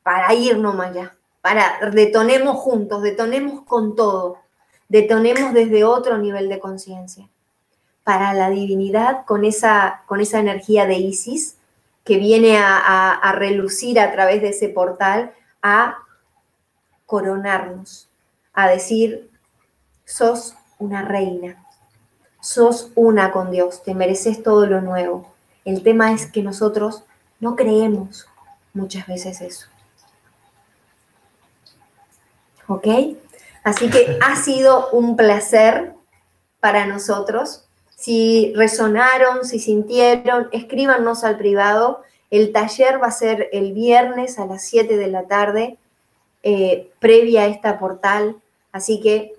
para ir nomás allá, para detonemos juntos, detonemos con todo, detonemos desde otro nivel de conciencia. Para la divinidad, con esa, con esa energía de Isis, que viene a relucir a través de ese portal, a coronarnos, a decir, sos una reina, sos una con Dios, te mereces todo lo nuevo. El tema es que nosotros no creemos muchas veces eso. ¿Ok? Así que ha sido un placer para nosotros. Si resonaron, si sintieron, escríbanos al privado. El taller va a ser el viernes a las 7 de la tarde, eh, previa a esta portal. Así que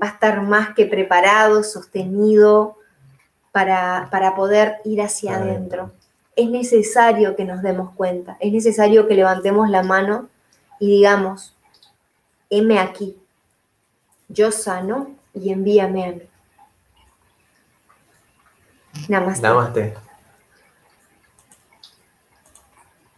va a estar más que preparado, sostenido para, para poder ir hacia adentro. Es necesario que nos demos cuenta, es necesario que levantemos la mano y digamos, heme aquí, yo sano y envíame a mí. Namaste. Namaste.